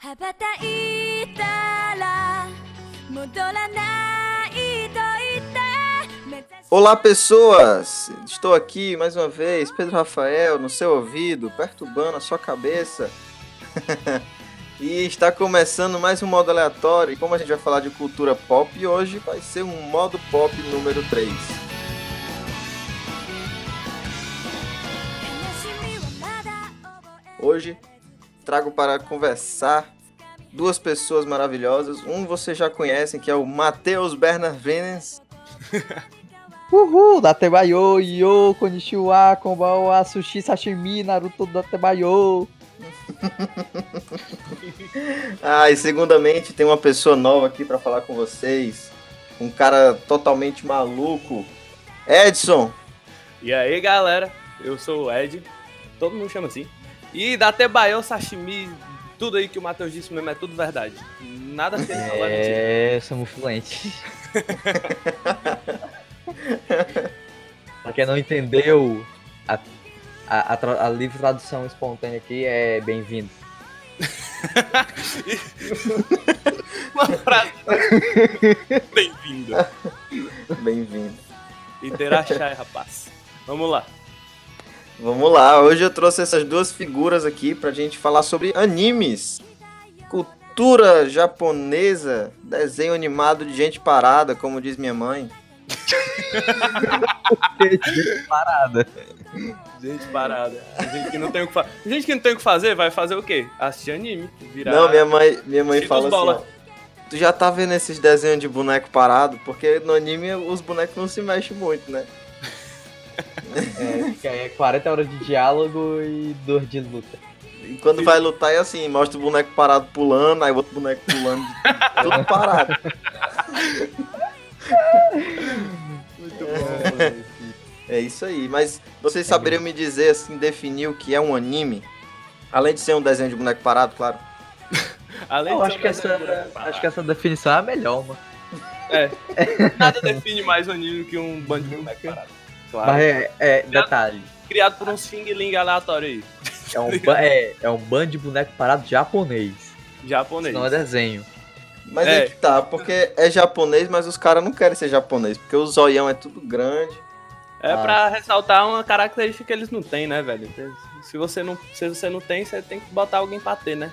羽ばたいたら戻らないと言って目指し Olá, pessoas! Estou aqui mais uma vez, Pedro Rafael, no seu ouvido, perturbando a sua cabeça. e está começando mais um modo aleatório. E como a gente vai falar de cultura pop, hoje vai ser um modo pop número 3. 悲しみはまだ覚え Hoje trago para conversar duas pessoas maravilhosas. Um vocês já conhecem, que é o Matheus Bernardines. Uhul, Datebayo, yo, konnichiwa, konbanwa, sushi, sashimi, naruto, Datebayo. Ah, e segundamente tem uma pessoa nova aqui para falar com vocês. Um cara totalmente maluco. Edson. E aí, galera, eu sou o Ed, todo mundo chama assim. E da Tebaio, sashimi, tudo aí que o Matheus disse mesmo é tudo verdade. Nada que ele falou é. É, somos fluentes. pra quem não entendeu, a, a, a a livre tradução espontânea aqui é bem-vindo. Uma frase. Bem-vindo. Bem-vindo. Interachai, rapaz. Vamos lá. Vamos lá, hoje eu trouxe essas duas figuras aqui pra gente falar sobre animes. Cultura japonesa, desenho animado de gente parada, como diz minha mãe. Parada. Gente parada. Gente que não tem o que fazer. Gente que não tem o que fazer, vai fazer o quê? Assistir anime. Virar... Não, minha mãe, minha mãe fala assim, ó, Tu já tá vendo esses desenhos de boneco parado? Porque no anime os bonecos não se mexem muito, né? É, é 40 horas de diálogo e 2 de luta. E quando vai lutar é assim, mostra o boneco parado pulando, aí o outro boneco pulando, tudo parado. Muito bom. É isso aí, mas vocês saberiam me dizer, assim, definir o que é um anime? Além de ser um desenho de boneco parado, claro. Além Eu acho um que, essa, acho que essa definição é a melhor, mano. Nada define mais o anime que um bando de boneco parado. Claro. Mas é, é criado, detalhe. Criado por uns fingerling aleatório aí. É um, é, é um bando de boneco parado japonês. Japonês. Isso não é desenho. Mas é. é que tá, porque é japonês, mas os caras não querem ser japonês, porque o zoião é tudo grande. É ah. pra ressaltar uma característica que eles não têm, né, velho? Se você não, se você não tem, você tem que botar alguém pra ter, né?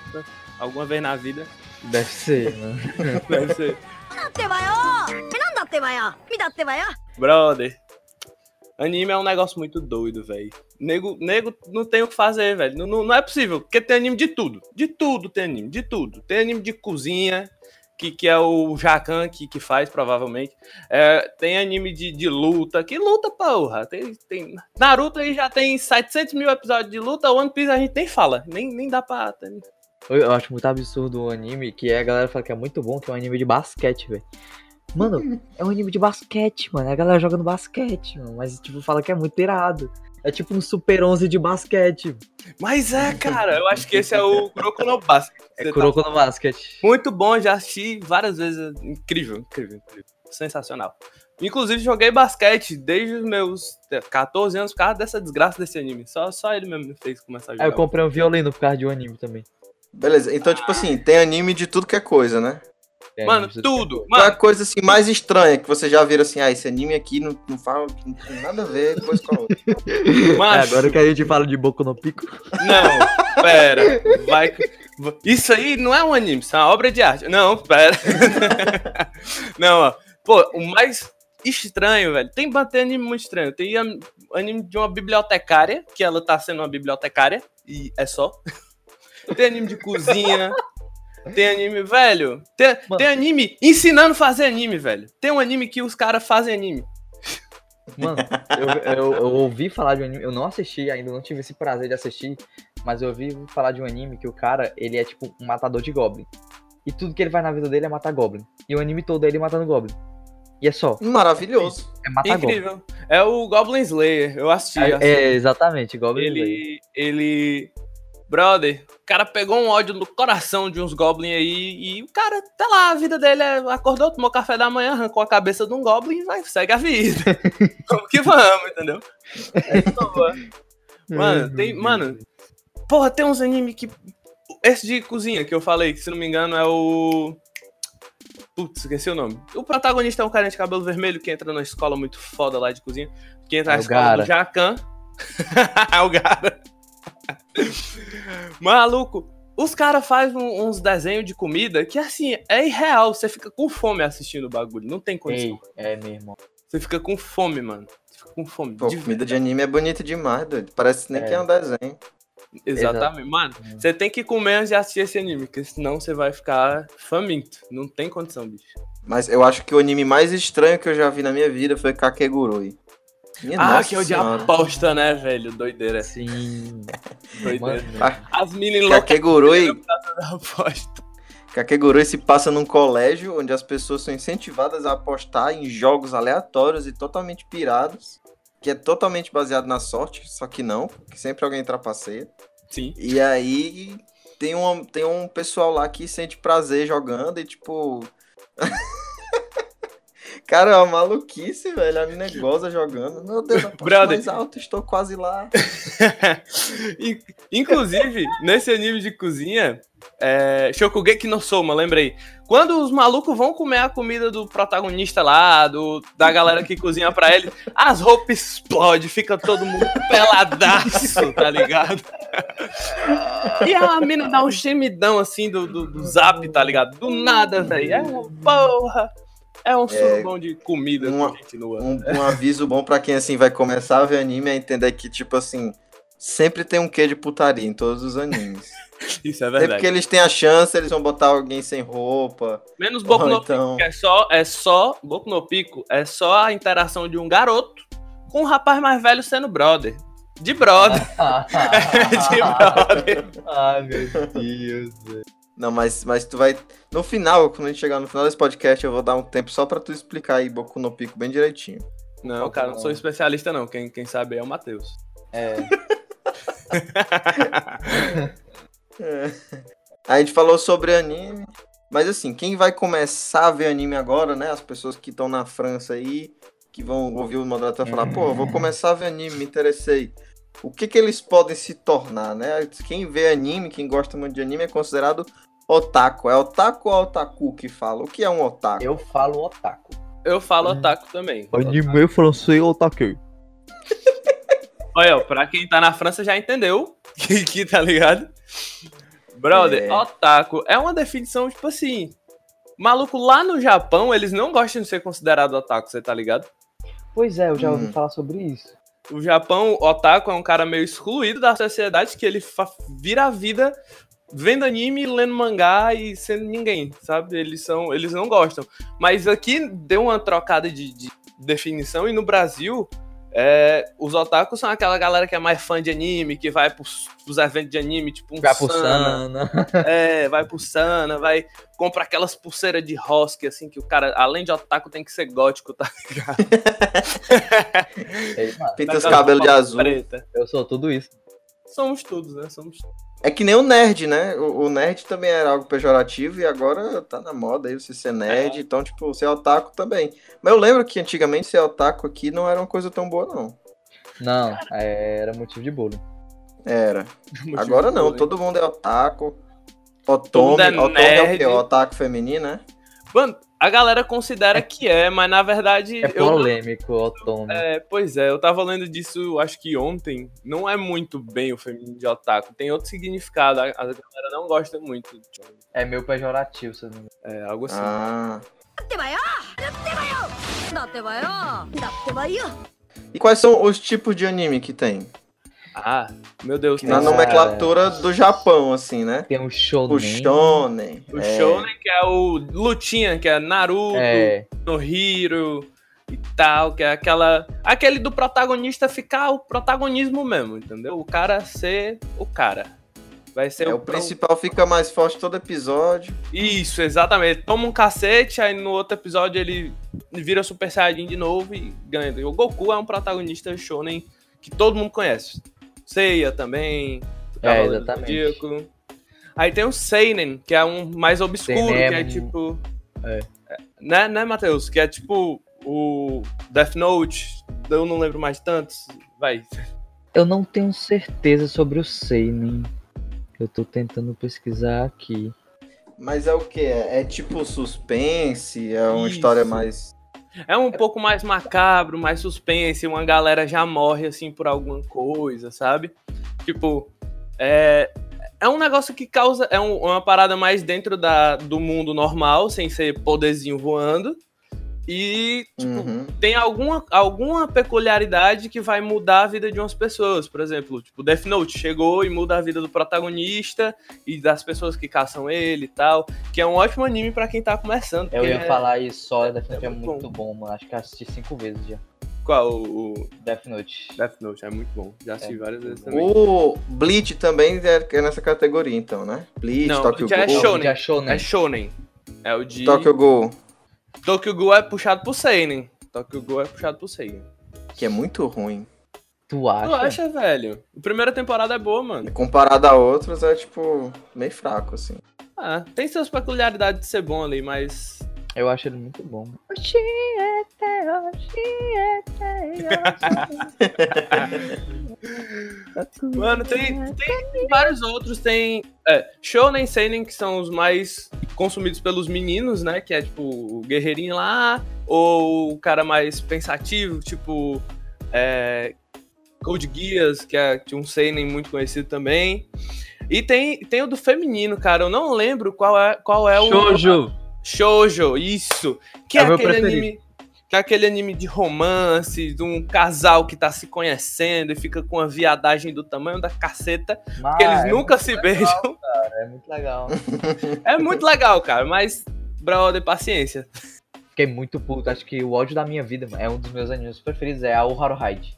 Alguma vez na vida. Deve ser, né? Deve ser. Brother, Anime é um negócio muito doido, velho. Nego, nego não tem o que fazer, velho. Não, não, não é possível. Porque tem anime de tudo. De tudo tem anime, de tudo. Tem anime de cozinha, que, que é o Jacan que, que faz, provavelmente. É, tem anime de, de luta. Que luta, porra? Tem, tem... Naruto aí já tem 700 mil episódios de luta. One Piece a gente nem fala. Nem, nem dá pra... Eu, acho muito absurdo o anime, que a galera fala que é muito bom, que é um anime de basquete, velho. Mano, é um anime de basquete, mano. A galera joga no basquete, mano. Mas, tipo, fala que é muito irado. É tipo um Super 11 de basquete. Mas é, cara. Eu acho que esse é o Kuroko no Basket. É tá Kuroko no basquete. Muito bom, já assisti várias vezes. Incrível, incrível, incrível. Sensacional. Inclusive, joguei basquete desde os meus 14 anos por causa dessa desgraça desse anime. Só, só ele mesmo me fez começar a Aí jogar. eu comprei um violino por causa de um anime também. Beleza, então, tipo assim, tem anime de tudo que é coisa, né? É, Mano, tudo. Qual é a Mano, coisa assim mais estranha que você já viram assim, ah, esse anime aqui não, não fala, não tem nada a ver coisa com a outra. É, macho, agora que a gente fala de Boku no Pico. não, pera. Vai. Isso aí não é um anime, isso é uma obra de arte. Não, pera. não, ó. Pô, o mais estranho, velho. Tem tem anime muito estranho. Tem an- anime de uma bibliotecária, que ela tá sendo uma bibliotecária, e é só. Tem anime de cozinha. Tem anime, velho. Tem, Mano. tem anime ensinando a fazer anime, velho. Tem um anime que os caras fazem anime. Mano, eu, eu, eu ouvi falar de um anime, eu não assisti ainda, não tive esse prazer de assistir, mas eu ouvi falar de um anime que o cara, ele é tipo um matador de Goblin. E tudo que ele vai na vida dele é matar Goblin. E o anime todo é ele matando Goblin. E é só, Maravilhoso. é matar Goblin. Incrível. É o Goblin Slayer. Eu assisti. É, assisti. é, exatamente, Goblin Slayer. ele, ele. Brother, o cara pegou um ódio no coração de uns Goblin aí e o cara, tá lá, a vida dele é, acordou, tomou café da manhã, arrancou a cabeça de um Goblin e vai, segue a vida. Vamos que vamos, entendeu? É boa. Mano, tem. Mano, porra, tem uns anime que. esse de cozinha que eu falei, que se não me engano é o. Putz, esqueci o nome. O protagonista é um cara de cabelo vermelho que entra na escola muito foda lá de cozinha. Que entra É na escola Gara. do Jacan. é o Gara. Maluco, os caras fazem uns desenhos de comida que, assim, é irreal. Você fica com fome assistindo o bagulho. Não tem condição. Ei, é mesmo. Você fica com fome, mano. Você fica com fome. Pô, de comida de verdade. anime é bonita demais, doido. Parece nem É. que é um desenho. Exatamente. Mano, você tem que comer antes de assistir esse anime, porque senão você vai ficar faminto. Não tem condição, bicho. Mas eu acho que o anime mais estranho que eu já vi na minha vida foi Kakegurui. Minha Ah, que é o de aposta, né, velho? Doideira. Sim. Doideira. Mano, Ah, As meninas loucas Kakegurui, da aposta. Kakegurui se passa num colégio onde as pessoas são incentivadas a apostar em jogos aleatórios e totalmente pirados, que é totalmente baseado na sorte, só que não, porque sempre alguém trapaceia. Sim. E aí tem um, tem um pessoal lá que sente prazer jogando e tipo. Cara, é uma maluquice, velho. A mina goza jogando. Meu Deus, eu Brother. mais alto, estou quase lá. In- Inclusive, nesse anime de cozinha, é, Shokugeki no Soma, lembrei. Quando os malucos vão comer a comida do protagonista lá, do, da galera que cozinha pra ele, as roupas explodem, fica todo mundo peladaço, tá ligado? E a mina dá um gemidão assim do, do, do zap, tá ligado? Do nada, velho. É uma porra. É um surubão de comida que continua. Um, um aviso bom pra quem assim vai começar a ver anime é entender que, tipo assim, sempre tem um quê de putaria em todos os animes. Isso é Sempre verdade. que eles têm a chance, eles vão botar alguém sem roupa. Menos Boku no então- Pico, que é só, é só, Boku no Pico, é só a interação de um garoto com um rapaz mais velho sendo brother. De brother. de brother. Ai, meu Deus, velho. Não, mas, mas tu vai. No final, quando a gente chegar no final desse podcast, eu vou dar um tempo só pra tu explicar aí Boku no Pico bem direitinho. Não, cara, não sou especialista não. Quem, quem sabe é o Matheus. É. É. A gente falou sobre anime. Mas assim, quem vai começar a ver anime agora, né? As pessoas que estão na França aí, que vão ouvir o moderator falar, pô, eu vou começar a ver anime, me interessei. O que que eles podem se tornar, né? Quem vê anime, quem gosta muito de anime, é considerado otaku. É otaku ou otaku que fala? O que é um otaku? Eu falo otaku. Eu falo otaku também. Anime francês otaku. Olha, pra quem tá na França já entendeu que, que tá ligado? Brother, É. otaku é uma definição, tipo assim. Maluco, lá no Japão, eles não gostam de ser considerado otaku, você tá ligado? Pois é, eu já ouvi Hum. falar sobre isso. O Japão, otaku é um cara meio excluído da sociedade que ele vira a vida vendo anime, lendo mangá e sendo ninguém, sabe? Eles são, eles não gostam. Mas aqui deu uma trocada de, de definição e no Brasil é, os otakus são aquela galera que é mais fã de anime, que vai pros, pros eventos de anime, tipo um Vai pro Sana, Sana. é, vai pro Sana, vai compra aquelas pulseiras de rosque, assim, que o cara, além de otaku, tem que ser gótico, tá ligado? Pinta os Aquela cabelos de azul. Preta. eu sou tudo isso. Somos todos, né? Somos É que nem o nerd, né? O, o nerd também era algo pejorativo e agora tá na moda aí você ser nerd, então, tipo, ser otaku também. Mas eu lembro que antigamente ser otaku aqui não era uma coisa tão boa, não. Não, é, era motivo de bullying. Era. motivo Agora não, todo mundo é otaku. Otome, é Otome é o quê? Otaku feminino, né? Mano, a galera considera é. que é, mas na verdade. É polêmico, Otome. É, pois é, eu tava lendo disso acho que ontem. Não é muito bem o feminino de otaku. Tem outro significado. A, a galera não gosta muito. Tipo, é meio pejorativo, se não. É, algo assim. Ah. E quais são os tipos de anime que tem? Ah, meu Deus. Na nomenclatura do Japão, assim, né? Tem o shonen. O shonen. O é, Shonen, que é o Lutinha, que é Naruto, É, no Hiro e tal, que é aquela. Aquele do protagonista ficar o protagonismo mesmo, entendeu? O cara ser o cara. Vai ser é, o principal fica mais forte todo episódio. Isso, exatamente. Toma um cacete, aí no outro episódio ele vira Super Saiyajin de novo e ganha. O Goku é um protagonista shonen que todo mundo conhece. Seiya também. do É, exatamente. Aí tem o Seinen, que é um mais obscuro, Seinen é que é um- tipo... É. Né, né, Matheus? Que é tipo o Death Note. Eu não lembro mais tantos. Vai. eu não tenho certeza sobre o Seinen. Eu tô tentando pesquisar aqui. Mas é o que? É, é tipo suspense? É uma Isso. história mais. É um pouco mais macabro, mais suspense, uma galera já morre assim por alguma coisa, sabe? Tipo, é, é um negócio que causa. É um- uma parada mais dentro da, do mundo normal, sem ser poderzinho voando. E, tipo, Uhum. tem alguma, alguma peculiaridade que vai mudar a vida de umas pessoas. Por exemplo, tipo, Death Note chegou e muda a vida do protagonista e das pessoas que caçam ele e tal. Que é um ótimo anime pra quem tá começando. Eu ia é- falar isso só, Death Note é, é muito muito bom. mano. Acho que eu assisti cinco vezes já. Qual? O, o Death Note. Death Note é muito bom. Já assisti É várias vezes bom. também. O Bleach também é é nessa categoria, então, né? Bleach, Não, Tokyo é Ghoul. shonen. Achou, né? É Shonen. É o de. Tokyo Ghoul, Tokyo Ghoul é puxado pro Seinen. Tokyo Ghoul é puxado pro Seinen. que é muito ruim. Tu acha? Tu acha, velho? A primeira temporada é boa, mano. Comparado a outros, é tipo, meio fraco, assim. Ah, tem suas peculiaridades de ser bom ali, mas. Eu acho ele muito bom. Mano, tem, tem vários outros. Tem é, Shonen Seinen, que são os mais consumidos pelos meninos, né? Que é tipo o guerreirinho lá, ou o cara mais pensativo, tipo é, Code Geass, que é um Seinen muito conhecido também. E tem, tem o do feminino, cara. Eu não lembro qual é, qual é o. Shoujo! Shoujo, isso. Que É é, o aquele preferido. anime. Que é aquele anime de romance, de um casal que tá se conhecendo e fica com a viadagem do tamanho da caceta, Mas que eles é nunca se legal, beijam. cara, É muito legal. É muito legal, cara, mas, brother, paciência. Fiquei muito puto. Acho que o ódio da minha vida é um dos meus animes preferidos. É a Haruhide.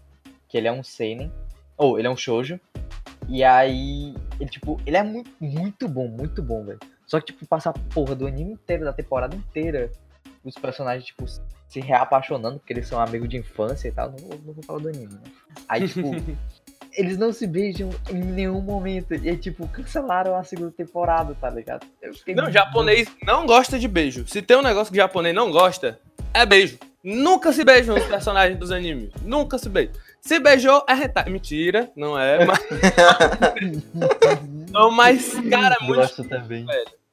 Que ele é um seinen. Ou, ele é um shoujo. E aí, ele, tipo, ele é muito, muito bom, muito bom, velho. Só que, tipo, passa a porra do anime inteiro, da temporada inteira, os personagens, tipo, se reapaixonando, porque eles são amigos de infância e tal. Não vou, não vou falar do anime, né? Aí, tipo, eles não se beijam em nenhum momento. E, tipo, cancelaram a segunda temporada, tá ligado? Eu fiquei Não, muito- japonês não gosta de beijo. Se tem um negócio que japonês não gosta, é beijo. Nunca se beijam os personagens dos animes. Nunca se beijam. Se beijou, é hentai. Mentira, não é, mas... não, mas, cara, é muito, Gosto também.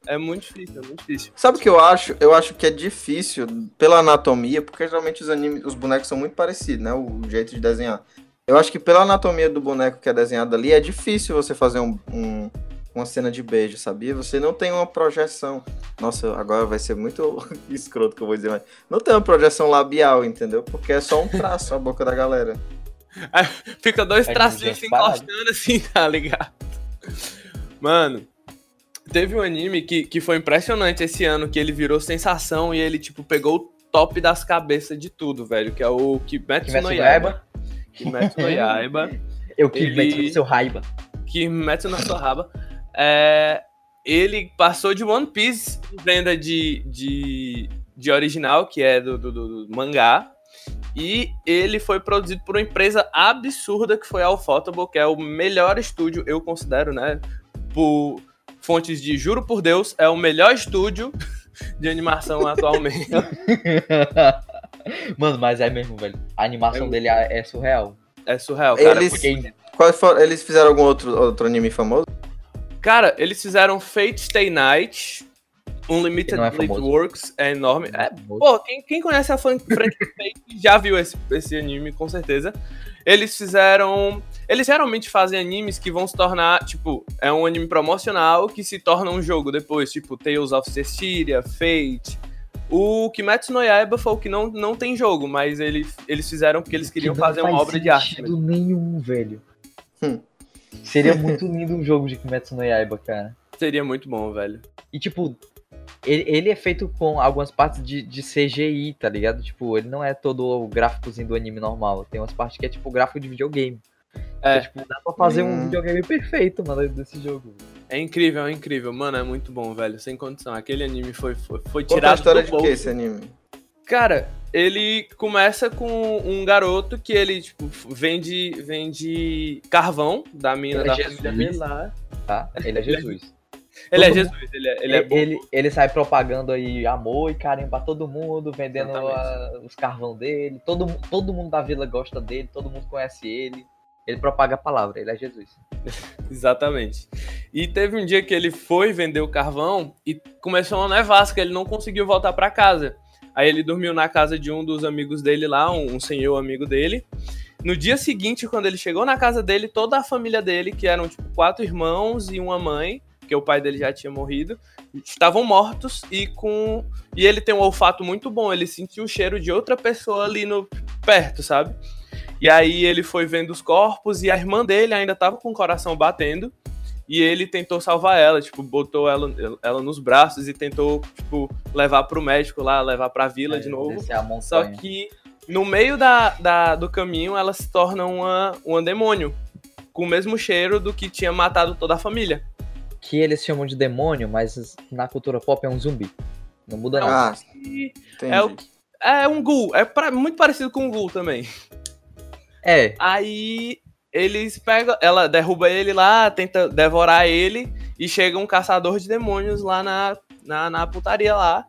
É muito difícil, é muito difícil. Sabe o que eu acho? Eu acho que é difícil pela anatomia, porque geralmente os animes, os bonecos são muito parecidos, né? O jeito de desenhar. Eu acho que pela anatomia do boneco que é desenhado ali, é difícil você fazer um, um- uma cena de beijo, sabia? Você não tem uma projeção. Nossa, agora vai ser muito escroto que eu vou dizer, mas não tem uma projeção labial, entendeu? Porque é só um traço a boca da galera. Fica dois É tracinhos se encostando assim, tá ligado? Mano, teve um anime que, que foi impressionante esse ano, que ele virou sensação e ele, tipo, pegou o top das cabeças de tudo, velho, que é o Kimetsu Kimetsu no Yaiba. Kimetsu no Yaiba. Eu que Ele- no seu raiva. Kimetsu na sua raba. É, ele passou de One Piece venda de, de, de original, que é do, do- do- do mangá. E ele foi produzido por uma empresa absurda que foi a Ufotable, que é o melhor estúdio, eu considero, né? Por fontes de juro por Deus, é o melhor estúdio de animação atualmente. Mano, mas é mesmo, velho. A animação É- dele é, é surreal. É surreal, cara. Eles- Porque Quais foram- eles fizeram algum outro, outro anime famoso? Cara, eles fizeram Fate Stay Night, Unlimited é Blade. Works, é enorme. É, pô, quem, quem conhece a fran- franquia Fate já viu esse, esse anime, com certeza. Eles fizeram. Eles geralmente fazem animes que vão se tornar, tipo, é um anime promocional que se torna um jogo depois, tipo Tales of Cestiria, Fate. O Kimetsu no Yaiba foi o que não, não tem jogo, mas ele, eles fizeram porque eles queriam que não fazer uma obra de arte. sentido nenhum, velho. Hum. Seria muito lindo um jogo de Kimetsu no Yaiba, cara. Seria muito bom, velho. E, tipo, ele, ele é feito com algumas partes de, de CGI, tá ligado? Tipo, ele não é todo o gráficozinho do anime normal. Tem umas partes que é, tipo, gráfico de videogame. É. Tipo, dá pra fazer um Hum. videogame perfeito, mano, desse jogo. É incrível, é incrível. Mano, é muito bom, velho. Sem condição. Aquele anime foi, foi, foi Conta a tirado história do de bolso. que esse anime? Cara, ele começa com um garoto que ele, tipo, vende, vende carvão da mina Ele é da Jesus. família dele lá. Tá? Ele é Jesus. Ele é Todo Jesus, ele é, ele é bom. ele, ele sai propagando aí amor e carinho pra todo mundo, vendendo a- os carvão dele. Todo, todo mundo da vila gosta dele, todo mundo conhece ele. Ele propaga a palavra, ele é Jesus. Exatamente. E teve um dia que ele foi vender o carvão e começou uma nevasca, ele não conseguiu voltar para casa. Aí ele dormiu na casa de um dos amigos dele lá, um, um senhor amigo dele. No dia seguinte, quando ele chegou na casa dele, toda a família dele, que eram tipo quatro irmãos e uma mãe, porque o pai dele já tinha morrido, estavam mortos e com e ele tem um olfato muito bom, ele sentiu o cheiro de outra pessoa ali no perto, sabe? E aí ele foi vendo os corpos e a irmã dele ainda tava com o coração batendo. E ele tentou salvar ela, tipo, botou ela, ela nos braços e tentou, tipo, levar pro médico lá, levar pra vila É, de novo. Só que no meio da, da- do caminho ela se torna uma, uma demônio. Com o mesmo cheiro do que tinha matado toda a família. Que eles chamam de demônio, mas na cultura pop é um zumbi. Não muda nada. Ah, é, o- é um ghoul, é pra- muito parecido com um ghoul também. É, Aí eles pegam, ela derruba ele lá, tenta devorar ele e chega um caçador de demônios lá na, na, na putaria lá.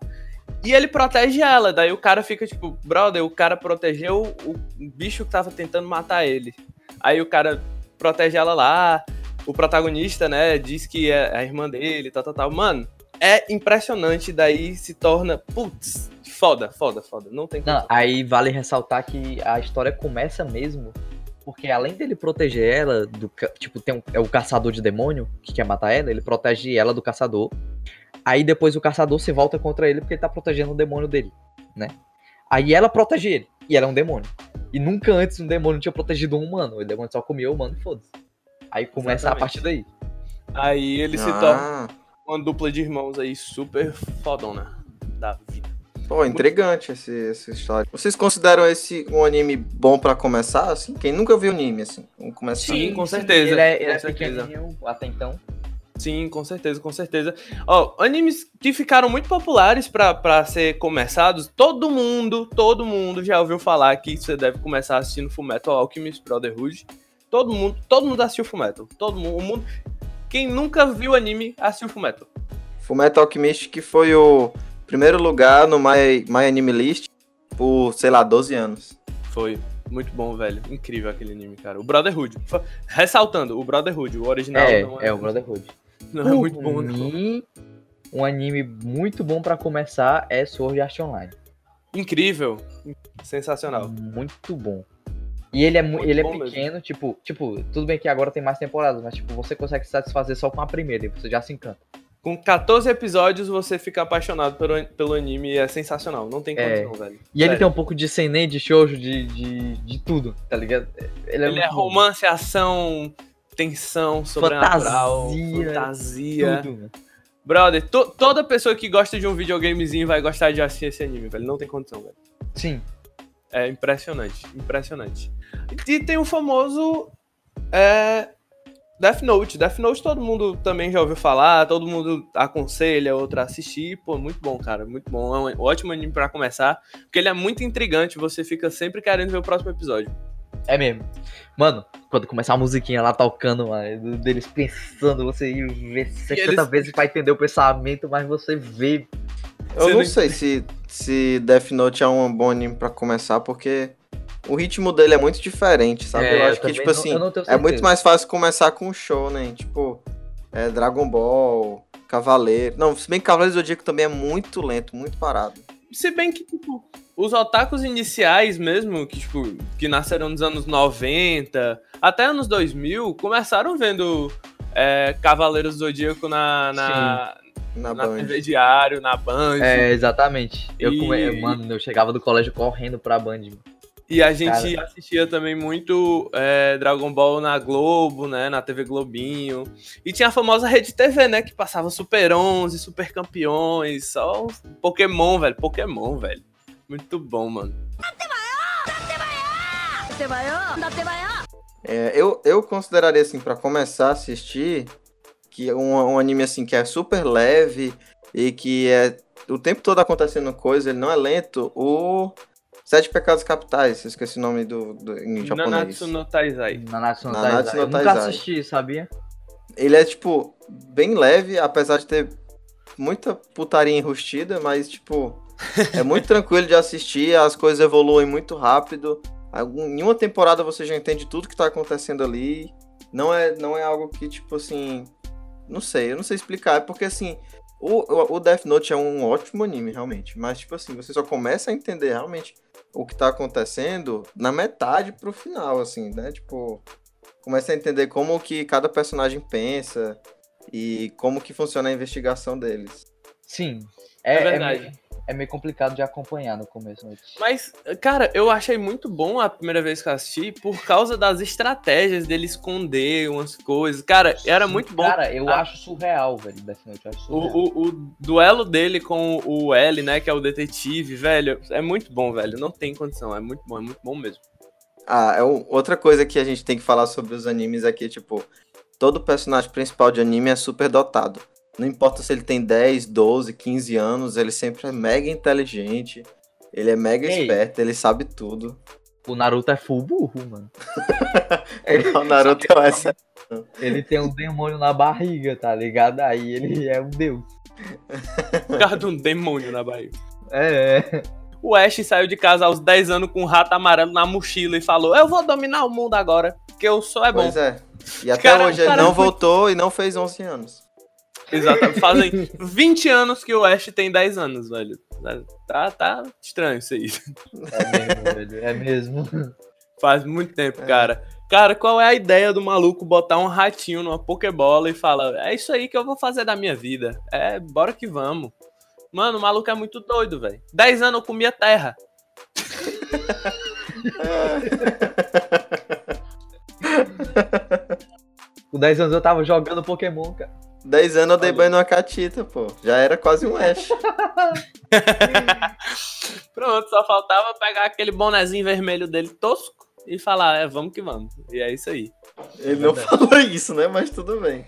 E ele protege ela, daí o cara fica tipo, brother, o cara protegeu o bicho que tava tentando matar ele. Aí o cara protege ela lá, o protagonista, né, diz que é a irmã dele, tal, tal, tal. Mano, é impressionante, daí se torna, putz, foda, foda, foda. Não tem Não, como. aí vale ressaltar que a história começa mesmo porque além dele proteger ela do tipo tem um, é o caçador de demônio que quer matar ela, ele protege ela do caçador. Aí depois o caçador se volta contra ele porque ele tá protegendo o demônio dele, né? Aí ela protege ele e ela é um demônio. E nunca antes um demônio tinha protegido um humano, o demônio só comia o humano e foda-se. Aí começa a Exatamente. partir daí. Aí ele se torna ah, uma dupla de irmãos aí super fodona da vida. Pô, intrigante esse, essa história. Vocês consideram esse um anime bom pra começar? Assim, quem nunca viu anime, assim, vamos começar. Sim, com certeza, Ele é, ele com é certeza. pequenininho até então. Sim, com certeza, com certeza. Ó, animes que ficaram muito populares pra, pra ser começados, todo mundo, todo mundo já ouviu falar que você deve começar assistindo Fullmetal Alchemist Brotherhood. Todo mundo, todo mundo assistiu Fullmetal. Todo mundo, o mundo. Quem nunca viu anime assistiu Fullmetal. Fullmetal Alchemist que foi o primeiro lugar no My, My Anime List por, sei lá, 12 anos. Foi muito bom, velho. Incrível aquele anime, cara. O Brotherhood. Ressaltando, o Brotherhood, o original É, não é o Brotherhood. Não é muito bom, Por não. mim, um anime muito bom pra começar é Sword Art Online. Incrível. Sensacional. Muito bom. E ele é, Muito ele é mesmo. pequeno, tipo, tipo, tudo bem que agora tem mais temporadas, mas tipo, você consegue se satisfazer só com a primeira e você já se encanta. Com 14 episódios, você fica apaixonado pelo, pelo anime e é sensacional. Não tem É. condição, velho. E ele Sério. tem um pouco de seinen, de shoujo, de, de, de tudo, tá ligado? Ele é, Ele é muito bom. romance, ação, tensão, sobrenatural, Fantasia, fantasia. Tudo. Brother, to- toda pessoa que gosta de um videogamezinho vai gostar de assistir esse anime, velho. Não tem condição, velho. Sim. É impressionante, impressionante. E tem o famoso é, Death Note. Death Note todo mundo também já ouviu falar, todo mundo aconselha outro a assistir. Pô, muito bom, cara, muito bom. É um ótimo anime pra começar, porque ele é muito intrigante, você fica sempre querendo ver o próximo episódio. É mesmo. Mano, quando começar a musiquinha lá tocando, mano, deles pensando, você ir ver 60 eles- vezes pra entender o pensamento, mas você vê. Eu Você não não- sei se, se Death Note é um bom anime pra começar, porque o ritmo dele é muito diferente, sabe? É, eu eu acho que, também tipo não- assim, eu é muito mais fácil começar com um show, né? Tipo, é, Dragon Ball, Cavaleiro. Não, se bem que Cavaleiro do Zodíaco também é muito lento, muito parado. Se bem que, tipo, os otakus iniciais mesmo, que, tipo, que nasceram nos anos 90, até anos 2000, começaram vendo é, Cavaleiros do Zodíaco na, na, Na, na Band. TV Diário, na Band. É, exatamente. Eu, E- mano, eu chegava do colégio correndo pra Band. E a gente Cara. assistia também muito é, Dragon Ball na Globo, né? Na TV Globinho. E tinha a famosa Rede TV, né? Que passava Super 11, Super Campeões, só Pokémon, velho. Pokémon, velho. Muito bom, mano. É, eu, eu consideraria, assim, pra começar a assistir, que um, um anime, assim, que é super leve e que é o tempo todo acontecendo coisa, ele não é lento, o Sete Pecados Capitais, eu esqueci o nome do, do em japonês. Nanatsu no Taizai. Nanatsu no Nanatsu Taizai. no Eu nunca Taizai. assisti, sabia? Ele é, tipo, bem leve, apesar de ter muita putaria enrustida, mas, tipo, é muito tranquilo de assistir, as coisas evoluem muito rápido, Algum- Em uma temporada você já entende tudo que tá acontecendo ali. Não é, não é algo que, tipo assim. Não sei, eu não sei explicar. É porque assim. O, o- o Death Note é um ótimo anime, realmente. Mas, tipo assim, você só começa a entender realmente o que tá acontecendo na metade pro final, assim, né? Tipo. Começa a entender como que cada personagem pensa e como que funciona a investigação deles. Sim. É É, é verdade. É meio complicado de acompanhar no começo. Mas, cara, eu achei muito bom a primeira vez que eu assisti por causa das estratégias dele esconder umas coisas. Cara, era muito bom. Cara, eu Ah. acho surreal, velho, Death Note. Eu acho surreal. O, o, o duelo dele com o L, né, que é o detetive, velho, é muito bom, velho. Não tem condição, é muito bom, é muito bom mesmo. Ah, é um- outra coisa que a gente tem que falar sobre os animes aqui, tipo, todo personagem principal de anime é super dotado. Não importa se ele tem 10, 12, 15 anos, ele sempre é mega inteligente, ele é mega Ei. esperto, ele sabe tudo. O Naruto é full burro, mano. o Naruto é essa. Ele tem um demônio na barriga, tá ligado? Aí ele é um deus. Por causa de um demônio na barriga. É, é. O Ash saiu de casa aos 10 anos com um rato amarelo na mochila e falou: Eu vou dominar o mundo agora, porque eu sou é bom. Pois é. E até Cara, hoje ele não foi- voltou e não fez 11 anos. Exatamente. Fazem 20 anos que o Ash tem 10 anos, velho. Tá, tá estranho isso aí. É mesmo, velho. É mesmo. Faz muito tempo, É. cara. Cara, qual é a ideia do maluco botar um ratinho numa Pokébola e falar: É isso aí que eu vou fazer da minha vida. É, bora que vamos. Mano, o maluco é muito doido, velho. 10 anos eu comia terra. Com 10 anos eu tava jogando Pokémon, cara. 10 anos eu dei Olha. banho numa catita, pô. Já era quase um Ash. Pronto, só faltava pegar aquele bonezinho vermelho dele tosco e falar: É, vamos que vamos. E é isso aí. Ele não falou isso, né? Mas tudo bem.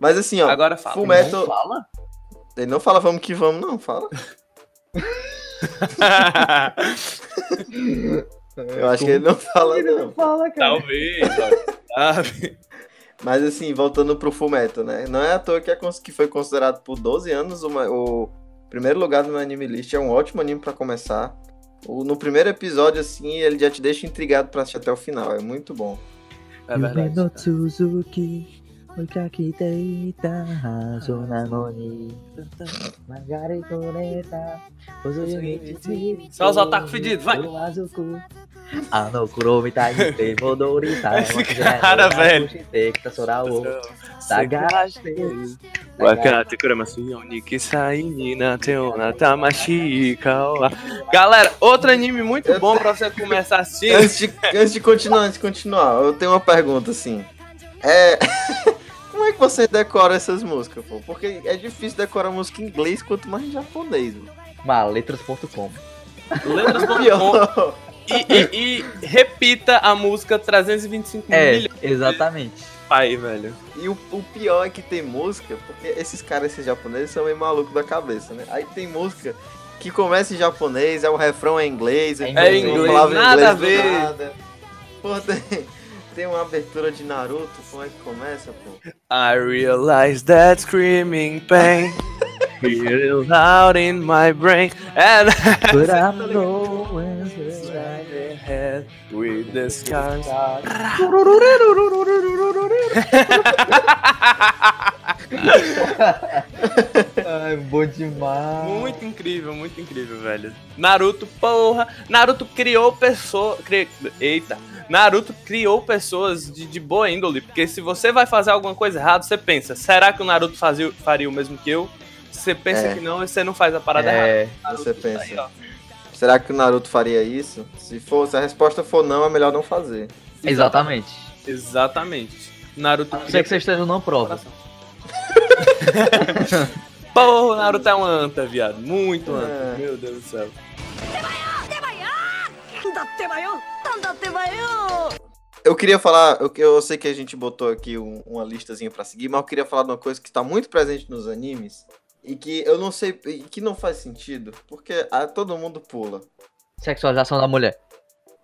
Mas assim, ó. Agora fala. Metal. Não fala? Ele não fala vamos que vamos, não. Fala. Eu acho que ele não fala, Ele não. não fala, cara. Talvez, ó. sabe? Mas assim, voltando pro Fumeto, né? Não é à toa que, é que foi considerado por 12 anos uma, o primeiro lugar no Anime List. É um ótimo anime para começar. O, no primeiro episódio, assim, ele já te deixa intrigado para assistir até o final. É muito bom. É verdade. Ah, Só os otaku fedidos, vai! うわずくあの頃みたいに手戻りたい Esse cara, velho. してきた空を探してWakate kuramasu ni kisai ni nate o natamashi kawa. Galera, outro anime muito bom pra você começar a assistir. Antes de, antes de continuar, antes de continuar, eu tenho uma pergunta, assim. É. Como é que você decora essas músicas, pô? Porque é difícil decorar música em inglês, quanto mais em japonês. mano. maletras.com Letras.com Pior. e, e- e repita a música 325 é, milhões exatamente pai, velho. E o, o pior é que tem música, porque esses caras, esses japoneses, são meio malucos da cabeça, né? Aí tem música que começa em japonês, é o refrão é em inglês, É aí uma inglês, palavra em nada a inglês do ver. nada. Pô, tem, tem uma abertura de Naruto, como é que começa, pô? I realize that screaming pain feels loud in my brain and But I'm going head with the scars. Ai, bom demais. Muito incrível, muito incrível, velho. Naruto, porra. Naruto criou pessoas. Cri... Eita. Naruto criou pessoas de, de boa índole. Porque se você vai fazer alguma coisa errada, você pensa: será que o Naruto fazia, faria o mesmo que eu? Se você pensa É. que não, você não faz a parada errada. É, Naruto Você tá pensa. aí, ó. Será que o Naruto faria isso? Se, for, se a resposta for não, é melhor não fazer. Exatamente. Exatamente. Naruto. sei que você esteja não prova. Porra, o Naruto é um anta, viado. Muito anta. É. Meu Deus do céu. Eu queria falar, eu, eu sei que a gente botou aqui um, uma listazinha para seguir, mas eu queria falar de uma coisa que está muito presente nos animes, e que eu não sei, e que não faz sentido, porque ah, todo mundo pula. Sexualização da mulher.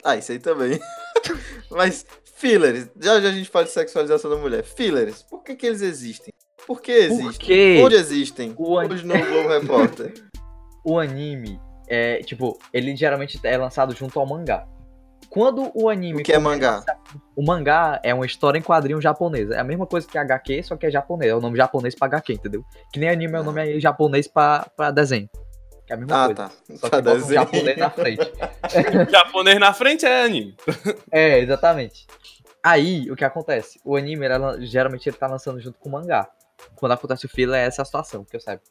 Ah, isso aí também. mas fillers, já já a gente fala de sexualização da mulher. Fillers, por que que eles existem? Por que existem? quê? Onde existem? O an- Hoje no Globo Repórter. O anime é, tipo, ele geralmente é lançado junto ao mangá. Quando o anime. O que é mangá? O mangá é uma história em quadrinho japonesa. É a mesma coisa que HQ, só que é japonês. É o nome japonês pra HQ, entendeu? Que nem anime é o nome aí japonês pra, pra desenho. Que é a mesma Ah, coisa. tá. Só Pra que um desenho. japonês na frente. Japonês na frente é anime. É, exatamente. Aí, o que acontece? O anime, geralmente, ele tá lançando junto com o mangá. Quando acontece o filler, é essa a situação, que eu saiba.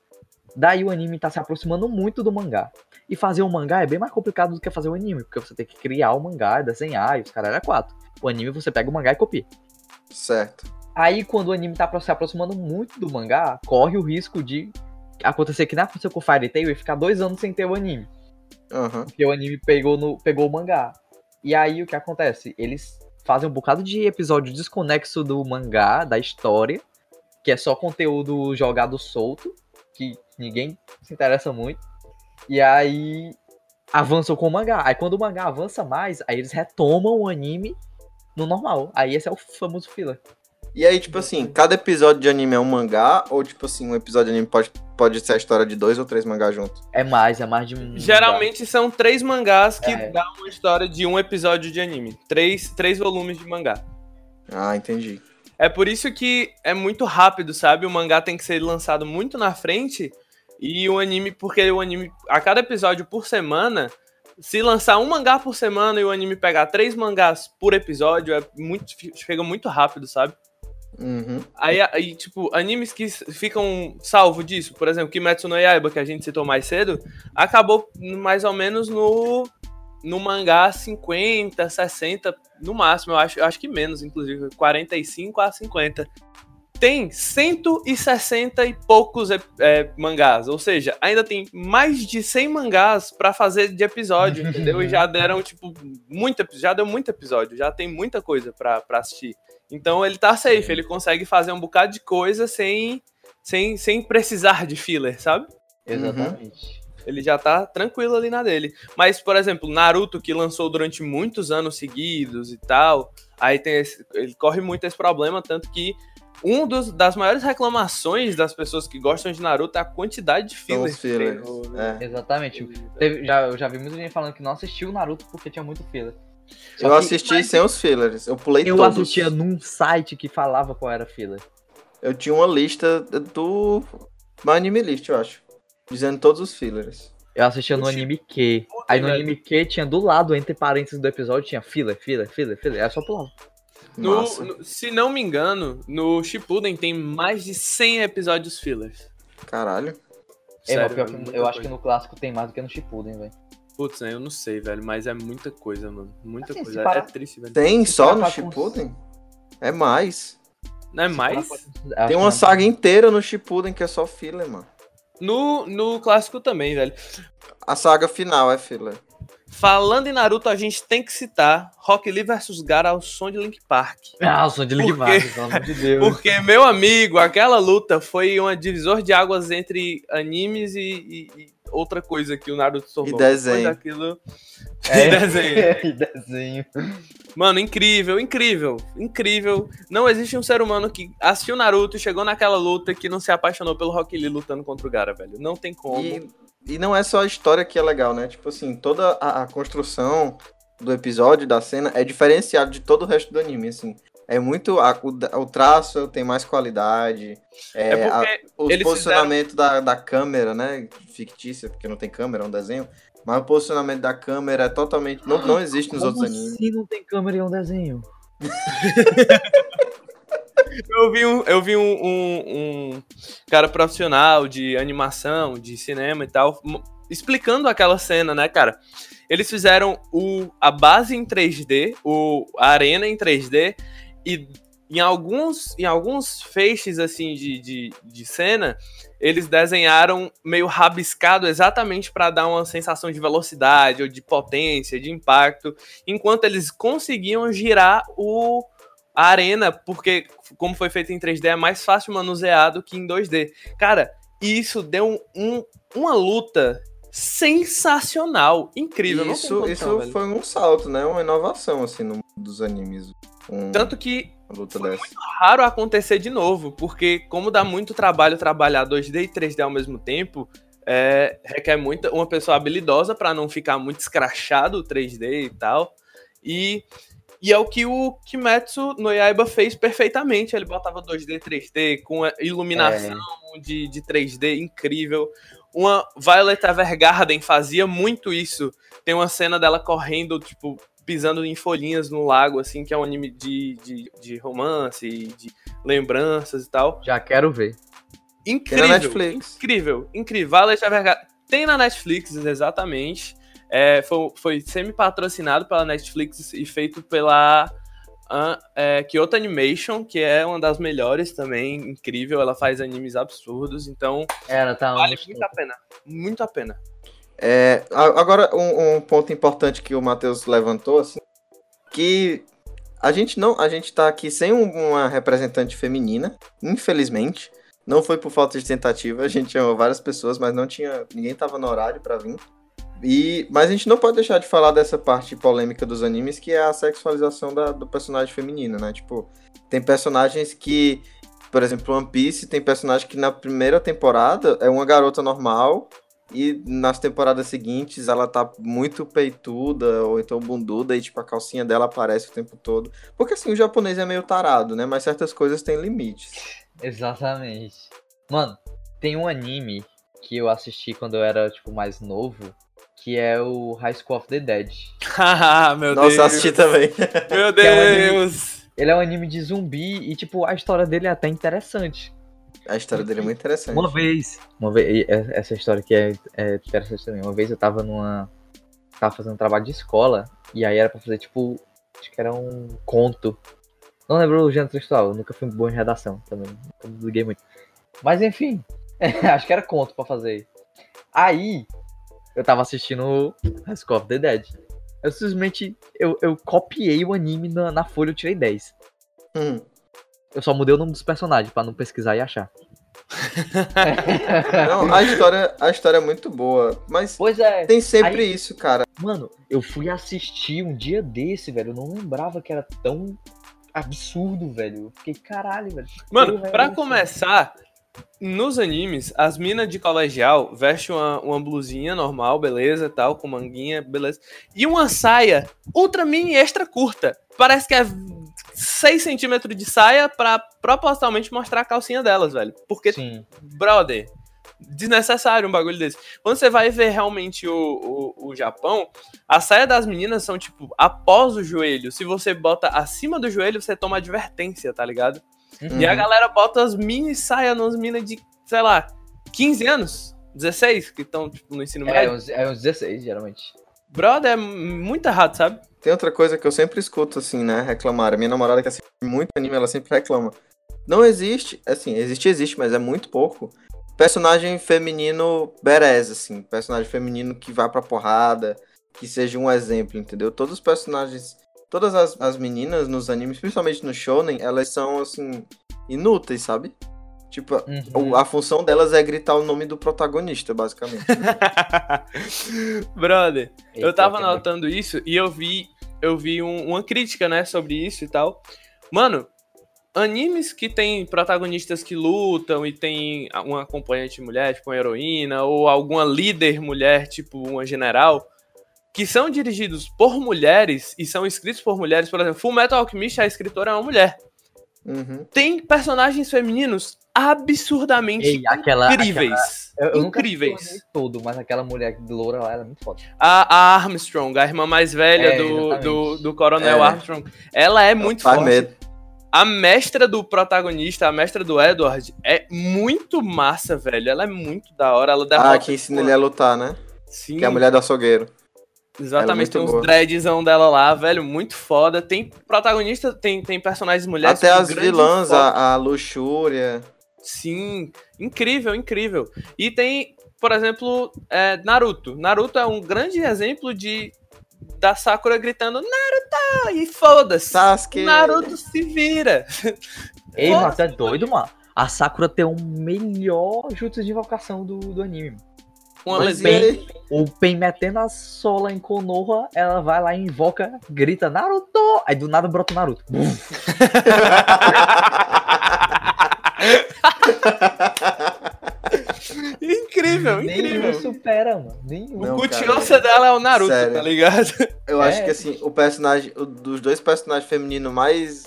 Daí o anime tá se aproximando muito do mangá. E fazer um mangá é bem mais complicado do que fazer o anime, porque você tem que criar o mangá, desenhar, e os caras é quatro. O anime você pega o mangá e copia. Certo. Aí, quando o anime tá se aproximando muito do mangá, corre o risco de acontecer que nem aconteceu com o Fairy Tail e ficar dois anos sem ter o anime. Aham. Porque o anime pegou, no, pegou o mangá. E aí o que acontece? Eles fazem um bocado de episódio desconexo do mangá, da história, que é só conteúdo jogado solto, que ninguém se interessa muito. E aí avançam com o mangá. Aí quando o mangá avança mais, aí eles retomam o anime no normal. Aí esse é o famoso filler. E aí, tipo assim, cada episódio de anime é um mangá? Ou, tipo assim, um episódio de anime pode, pode ser a história de dois ou três mangás juntos? É mais, é mais de um. Geralmente são três mangás que É. dão uma história de um episódio de anime. Três, três volumes de mangá. Ah, entendi. É por isso que é muito rápido, sabe? O mangá tem que ser lançado muito na frente e o anime, porque o anime, a cada episódio por semana, se lançar um mangá por semana e o anime pegar três mangás por episódio, é muito, chega muito rápido, sabe? Uhum. Aí, aí, tipo, animes que ficam salvo disso, por exemplo, Kimetsu no Yaiba, que a gente citou mais cedo, acabou mais ou menos no, no mangá 50, 60, no máximo, eu acho, eu acho que menos, inclusive, 45 a 50. Tem 160 e poucos é, é, mangás, ou seja, ainda tem mais de 100 mangás pra fazer de episódio, entendeu? E já deram, tipo, muito, já deu muito episódio, já tem muita coisa pra, pra assistir. Então ele tá safe, ele consegue fazer um bocado de coisa sem, sem, sem precisar de filler, sabe? Exatamente. Ele já tá tranquilo ali na dele. Mas, por exemplo, Naruto, que lançou durante muitos anos seguidos e tal, aí tem esse, ele corre muito esse problema, tanto que um dos, das maiores reclamações das pessoas que gostam de Naruto é a quantidade de fillers. os que tem fillers. É. Exatamente. Teve- já, eu já vi muita gente falando que não assistiu o Naruto porque tinha muito filler. Só Eu que assisti sem os fillers. Eu pulei Eu todos. assistia num site que falava qual era filler. Eu tinha uma lista do. Uma anime list, eu acho. Dizendo todos os fillers. Eu assistia no anime Q. Aí no anime Q tinha do lado, entre parênteses do episódio, tinha filler, filler, filler, filler. Era só pular. No- no- se não me engano, no Shippuden tem mais de 100 episódios fillers. Caralho. É, Sério, mas pior eu acho que no clássico tem mais do que no Shippuden, velho. Putz, né, eu não sei, velho, mas é muita coisa, mano. Muita Assim, se coisa. É, parar- é triste, velho. Tem só parar no Shippuden? É mais. Não é mais? Tem uma saga inteira no Shippuden que é só filler, mano. No, no clássico também, velho. A saga final é filler. Falando em Naruto, a gente tem que citar Rock Lee vs Gaara ao som de Link Park. Ah, o som de Link? Park, pelo amor de Deus. Porque, meu amigo, aquela luta foi uma divisor de águas entre animes e, e- e outra coisa que o Naruto tornou. E desenho. Foi daquilo... É. E desenho. e desenho. Mano, incrível, incrível, incrível. Não existe um ser humano que assistiu Naruto e chegou naquela luta que não se apaixonou pelo Rock Lee lutando contra o Gaara, velho. Não tem como. E, e não é só a história que é legal, né? Tipo assim, toda a, a construção do episódio, da cena, é diferenciado de todo o resto do anime, assim. É muito. a- o, o traço tem mais qualidade. É, É a- porque os eles posicionamentos da, da câmera, né? Fictícia, porque não tem câmera, é um desenho. Mas o posicionamento da câmera é totalmente. Não, não existe nos Como outros animes. assim não tem câmera e é um desenho? Eu vi um, eu vi um, um- um cara profissional de animação, de cinema e tal, explicando aquela cena, né, cara? Eles fizeram o, a base em 3D, o, a arena em 3D, e em alguns, em alguns feixes assim de, de, de cena, eles desenharam meio rabiscado exatamente para dar uma sensação de velocidade, ou de potência, de impacto, enquanto eles conseguiam girar o, a arena, porque como foi feito em 3D, é mais fácil manusear do que em 2D. Cara, isso deu um, uma luta sensacional, incrível. isso condição, isso velho. foi um salto, né? Uma inovação, assim, no dos animes. Um, Tanto que uma luta dessa. raro acontecer de novo, porque como dá muito trabalho trabalhar 2D e 3D ao mesmo tempo, é, requer muita, uma pessoa habilidosa para não ficar muito escrachado o 3D e tal. E, e é o que o Kimetsu no Yaiba fez perfeitamente. Ele botava 2D, 3D, com iluminação de, de 3D incrível. Uma Violet Evergarden fazia muito isso. Tem uma cena dela correndo, tipo, pisando em folhinhas no lago, assim, que é um anime de, de, de romance, de lembranças e tal. Já quero ver. Incrível. Netflix. Incrível, incrível. Violet Evergarden. Tem na Netflix, exatamente. É, foi, foi semi-patrocinado pela Netflix e feito pela ah, é, Kyoto Animation, que é uma das melhores também, incrível. Ela faz animes absurdos, então Ela tá vale muito a pena. Muito a pena. É, agora, um, um ponto importante que o Matheus levantou, assim, que a gente não, a gente tá aqui sem um- uma representante feminina, infelizmente. Não foi por falta de tentativa, a gente chamou várias pessoas, mas não tinha, ninguém tava no horário pra vir. E, mas a gente não pode deixar de falar dessa parte polêmica dos animes, que é a sexualização da- do personagem feminino, né? Tipo, tem personagens que, por exemplo, One Piece tem personagem que na primeira temporada é uma garota normal e nas temporadas seguintes ela tá muito peituda ou então bunduda e tipo a calcinha dela aparece o tempo todo. Porque assim, o japonês é meio tarado, né? Mas certas coisas têm limites. Exatamente. Mano, tem um anime que eu assisti quando eu era, tipo, mais novo, que é o High School of the Dead. Haha, meu Nossa, Deus. assisti também. Meu Que é um anime- Deus. Ele é um anime de zumbi e, tipo, a história dele é até interessante. A história dele é muito interessante. Uma vez. Uma vez. é- Essa história aqui é, é interessante também. Uma vez eu tava numa. Tava fazendo um trabalho de escola. E aí era pra fazer, tipo. Acho que era um conto. Não lembro o gênero textual. Eu nunca fui bom em redação também. Nunca me liguei muito. Mas enfim. acho que era conto pra fazer. Aí. Eu tava assistindo High School of the Dead. Eu simplesmente. Eu, eu copiei o anime na, na folha eu tirei 10. Hum. Eu só mudei o nome dos personagens pra não pesquisar e achar. Não, a história, a história é muito boa, mas Pois é. tem sempre Aí- isso, cara. Mano, eu fui assistir um dia desse, velho. Eu não lembrava que era tão absurdo, velho. Eu fiquei, caralho, velho. que Mano, porra é começar, nos animes, as minas de colegial vestem uma, uma blusinha normal, beleza, tal, com manguinha, beleza. E uma saia ultra mini extra curta. Parece que é 6 centímetros de saia pra propositalmente mostrar a calcinha delas, velho. Porque, Sim. brother, desnecessário um bagulho desse. Quando você vai ver realmente o, o, o Japão, a saia das meninas são, tipo, após o joelho. Se você bota acima do joelho, você toma advertência, tá ligado? Uhum. E a galera bota as mini saias nas minas de, sei lá, 15 anos, 16, que estão tipo, no ensino É médio. uns, é uns 16, geralmente. Brother, é muito errado, sabe? Tem outra coisa que eu sempre escuto, assim, né? Reclamar. A minha namorada que assiste muito anime, ela sempre reclama. Não existe, assim, existe, existe, mas é muito pouco. Personagem feminino berez, assim. Personagem feminino que vá pra porrada, que seja um exemplo, entendeu? Todos os personagens, todas as, as meninas nos animes, principalmente no shonen, elas são, assim, inúteis, sabe? Tipo, Uhum. a função delas é gritar o nome do protagonista, basicamente. Brother, eu Eita, tava que- anotando isso e eu vi, eu vi um- uma crítica, né, sobre isso e tal. Mano, animes que tem protagonistas que lutam e tem uma acompanhante mulher, tipo uma heroína, ou alguma líder mulher, tipo uma general, que são dirigidos por mulheres e são escritos por mulheres, por exemplo, Full Metal Alchemist, a escritora é uma mulher. Uhum. Tem personagens femininos absurdamente Ei, aquela. incríveis. aquela- eu, eu incríveis. todo, mas aquela mulher de loura lá, ela é muito foda. A, a Armstrong, a irmã mais velha É, do, do, do Coronel É. Armstrong, ela é muito Faz forte. medo. A mestra do protagonista, a mestra do Edward, é muito massa, velho. Ela é muito da hora. Ela derrota, Ah, que ensina ele a lutar, né? Sim, Que é a mulher do açougueiro. exatamente. é Tem muito uns boa. dreadzão dela lá, velho. Muito foda. Tem protagonista, tem, tem personagens mulheres. Até as vilãs, a, a luxúria. Sim, incrível, incrível. E tem, por exemplo, é, Naruto. Naruto é um grande exemplo de da Sakura gritando Naruto e foda-se. Sasuke. Naruto se vira. Ei, Nossa, mano, tu é doido, mano. A Sakura tem o melhor jutsu de invocação do, do anime. Uma Mas lesbiana. aí? O Pen metendo a sola em Konoha, ela vai lá e invoca, grita Naruto! Aí do nada brota o Naruto. Incrível, Nenhum incrível. supera, mano. Nenhum. O Kutiosa dela é o Naruto, sério. tá ligado? Eu É. acho que assim, o personagem, o- dos dois personagens femininos mais,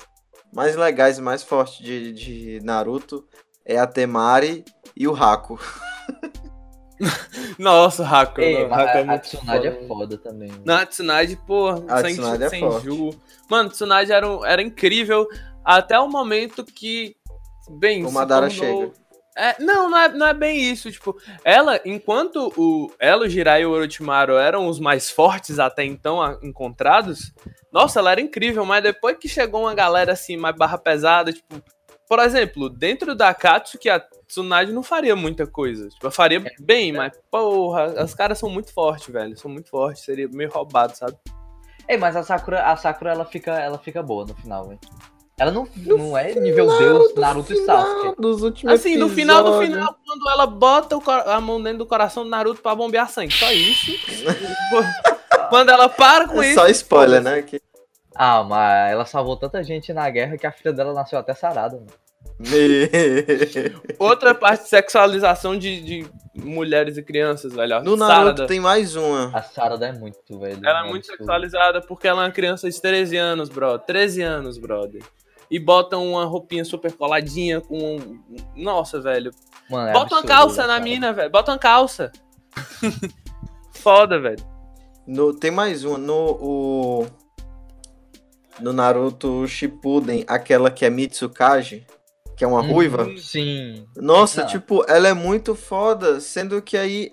mais legais e mais fortes de, de Naruto é a Temari e o Haku. Nossa, o Haku. Ei, não, é a, a muito Tsunade foda. é foda também. Não, a Tsunade, pô, A sem, Tsunade é sem forte. Ju. Mano, Tsunade era, era incrível até o momento que. Bem, O se Madara tornou- chega. É, não, não é, não é bem isso. Tipo, ela, enquanto o, ela, o Jirai e o Orochimaru eram os mais fortes até então a- encontrados, nossa, ela era incrível, mas depois que chegou uma galera assim, mais barra pesada, tipo, por exemplo, dentro da Katsuki, a Tsunade não faria muita coisa. Tipo, ela faria bem, mas, porra, os caras são muito fortes, velho. São muito fortes, seria meio roubado, sabe? Ei, mas a Sakura, a Sakura ela fica, ela fica boa no final, velho. Ela não, não é nível Deus Naruto e Sasuke. Dos últimos Assim, no final do final, quando ela bota o a mão dentro do coração do Naruto pra bombear sangue. Só isso. quando ela para com É isso. só spoiler, né? Que... Ah, mas ela salvou tanta gente na guerra que a filha dela nasceu até sarada, mano. Outra parte de sexualização de, de mulheres e crianças, velho. No Sarada. Naruto tem mais uma. A Sarada é muito, velho. Ela é muito sexualizada porque ela é uma criança de 13 anos, bro. 13 anos, brother. E botam uma roupinha super coladinha com. um- Nossa, velho. Mano, é Bota uma absurdo, calça né, na cara? mina, velho. Bota uma calça. Foda, velho. No, tem mais uma. No, o, no Naruto Shippuden, aquela que é Mitsukage, que é uma Uhum. ruiva. Sim. Nossa, Não. tipo, ela é muito foda, sendo que aí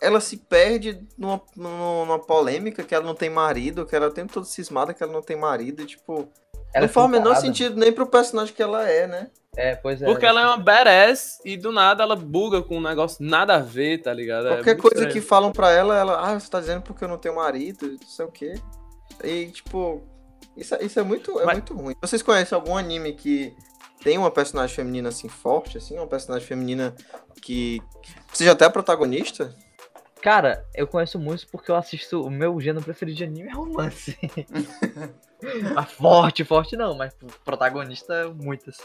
ela se perde numa, numa, polêmica que ela não tem marido, que ela tem todo cismada que ela não tem marido, e, tipo, Ela não é faz o menor sentido nem pro personagem que ela é, né? É, pois é. Porque ela é uma badass e do nada ela buga com um negócio nada a ver, tá ligado? É Qualquer muito coisa estranho. que falam pra ela, ela, ah, você tá dizendo porque eu não tenho marido, não sei o quê. E, tipo, isso, é- isso é, muito, é Mas- muito ruim. Vocês conhecem algum anime que tem uma personagem feminina assim forte, assim? Uma personagem feminina que, que seja até a protagonista? Cara, eu conheço muitos porque eu assisto. O meu gênero preferido de anime é romance. mas forte, forte não, mas protagonista, muitas.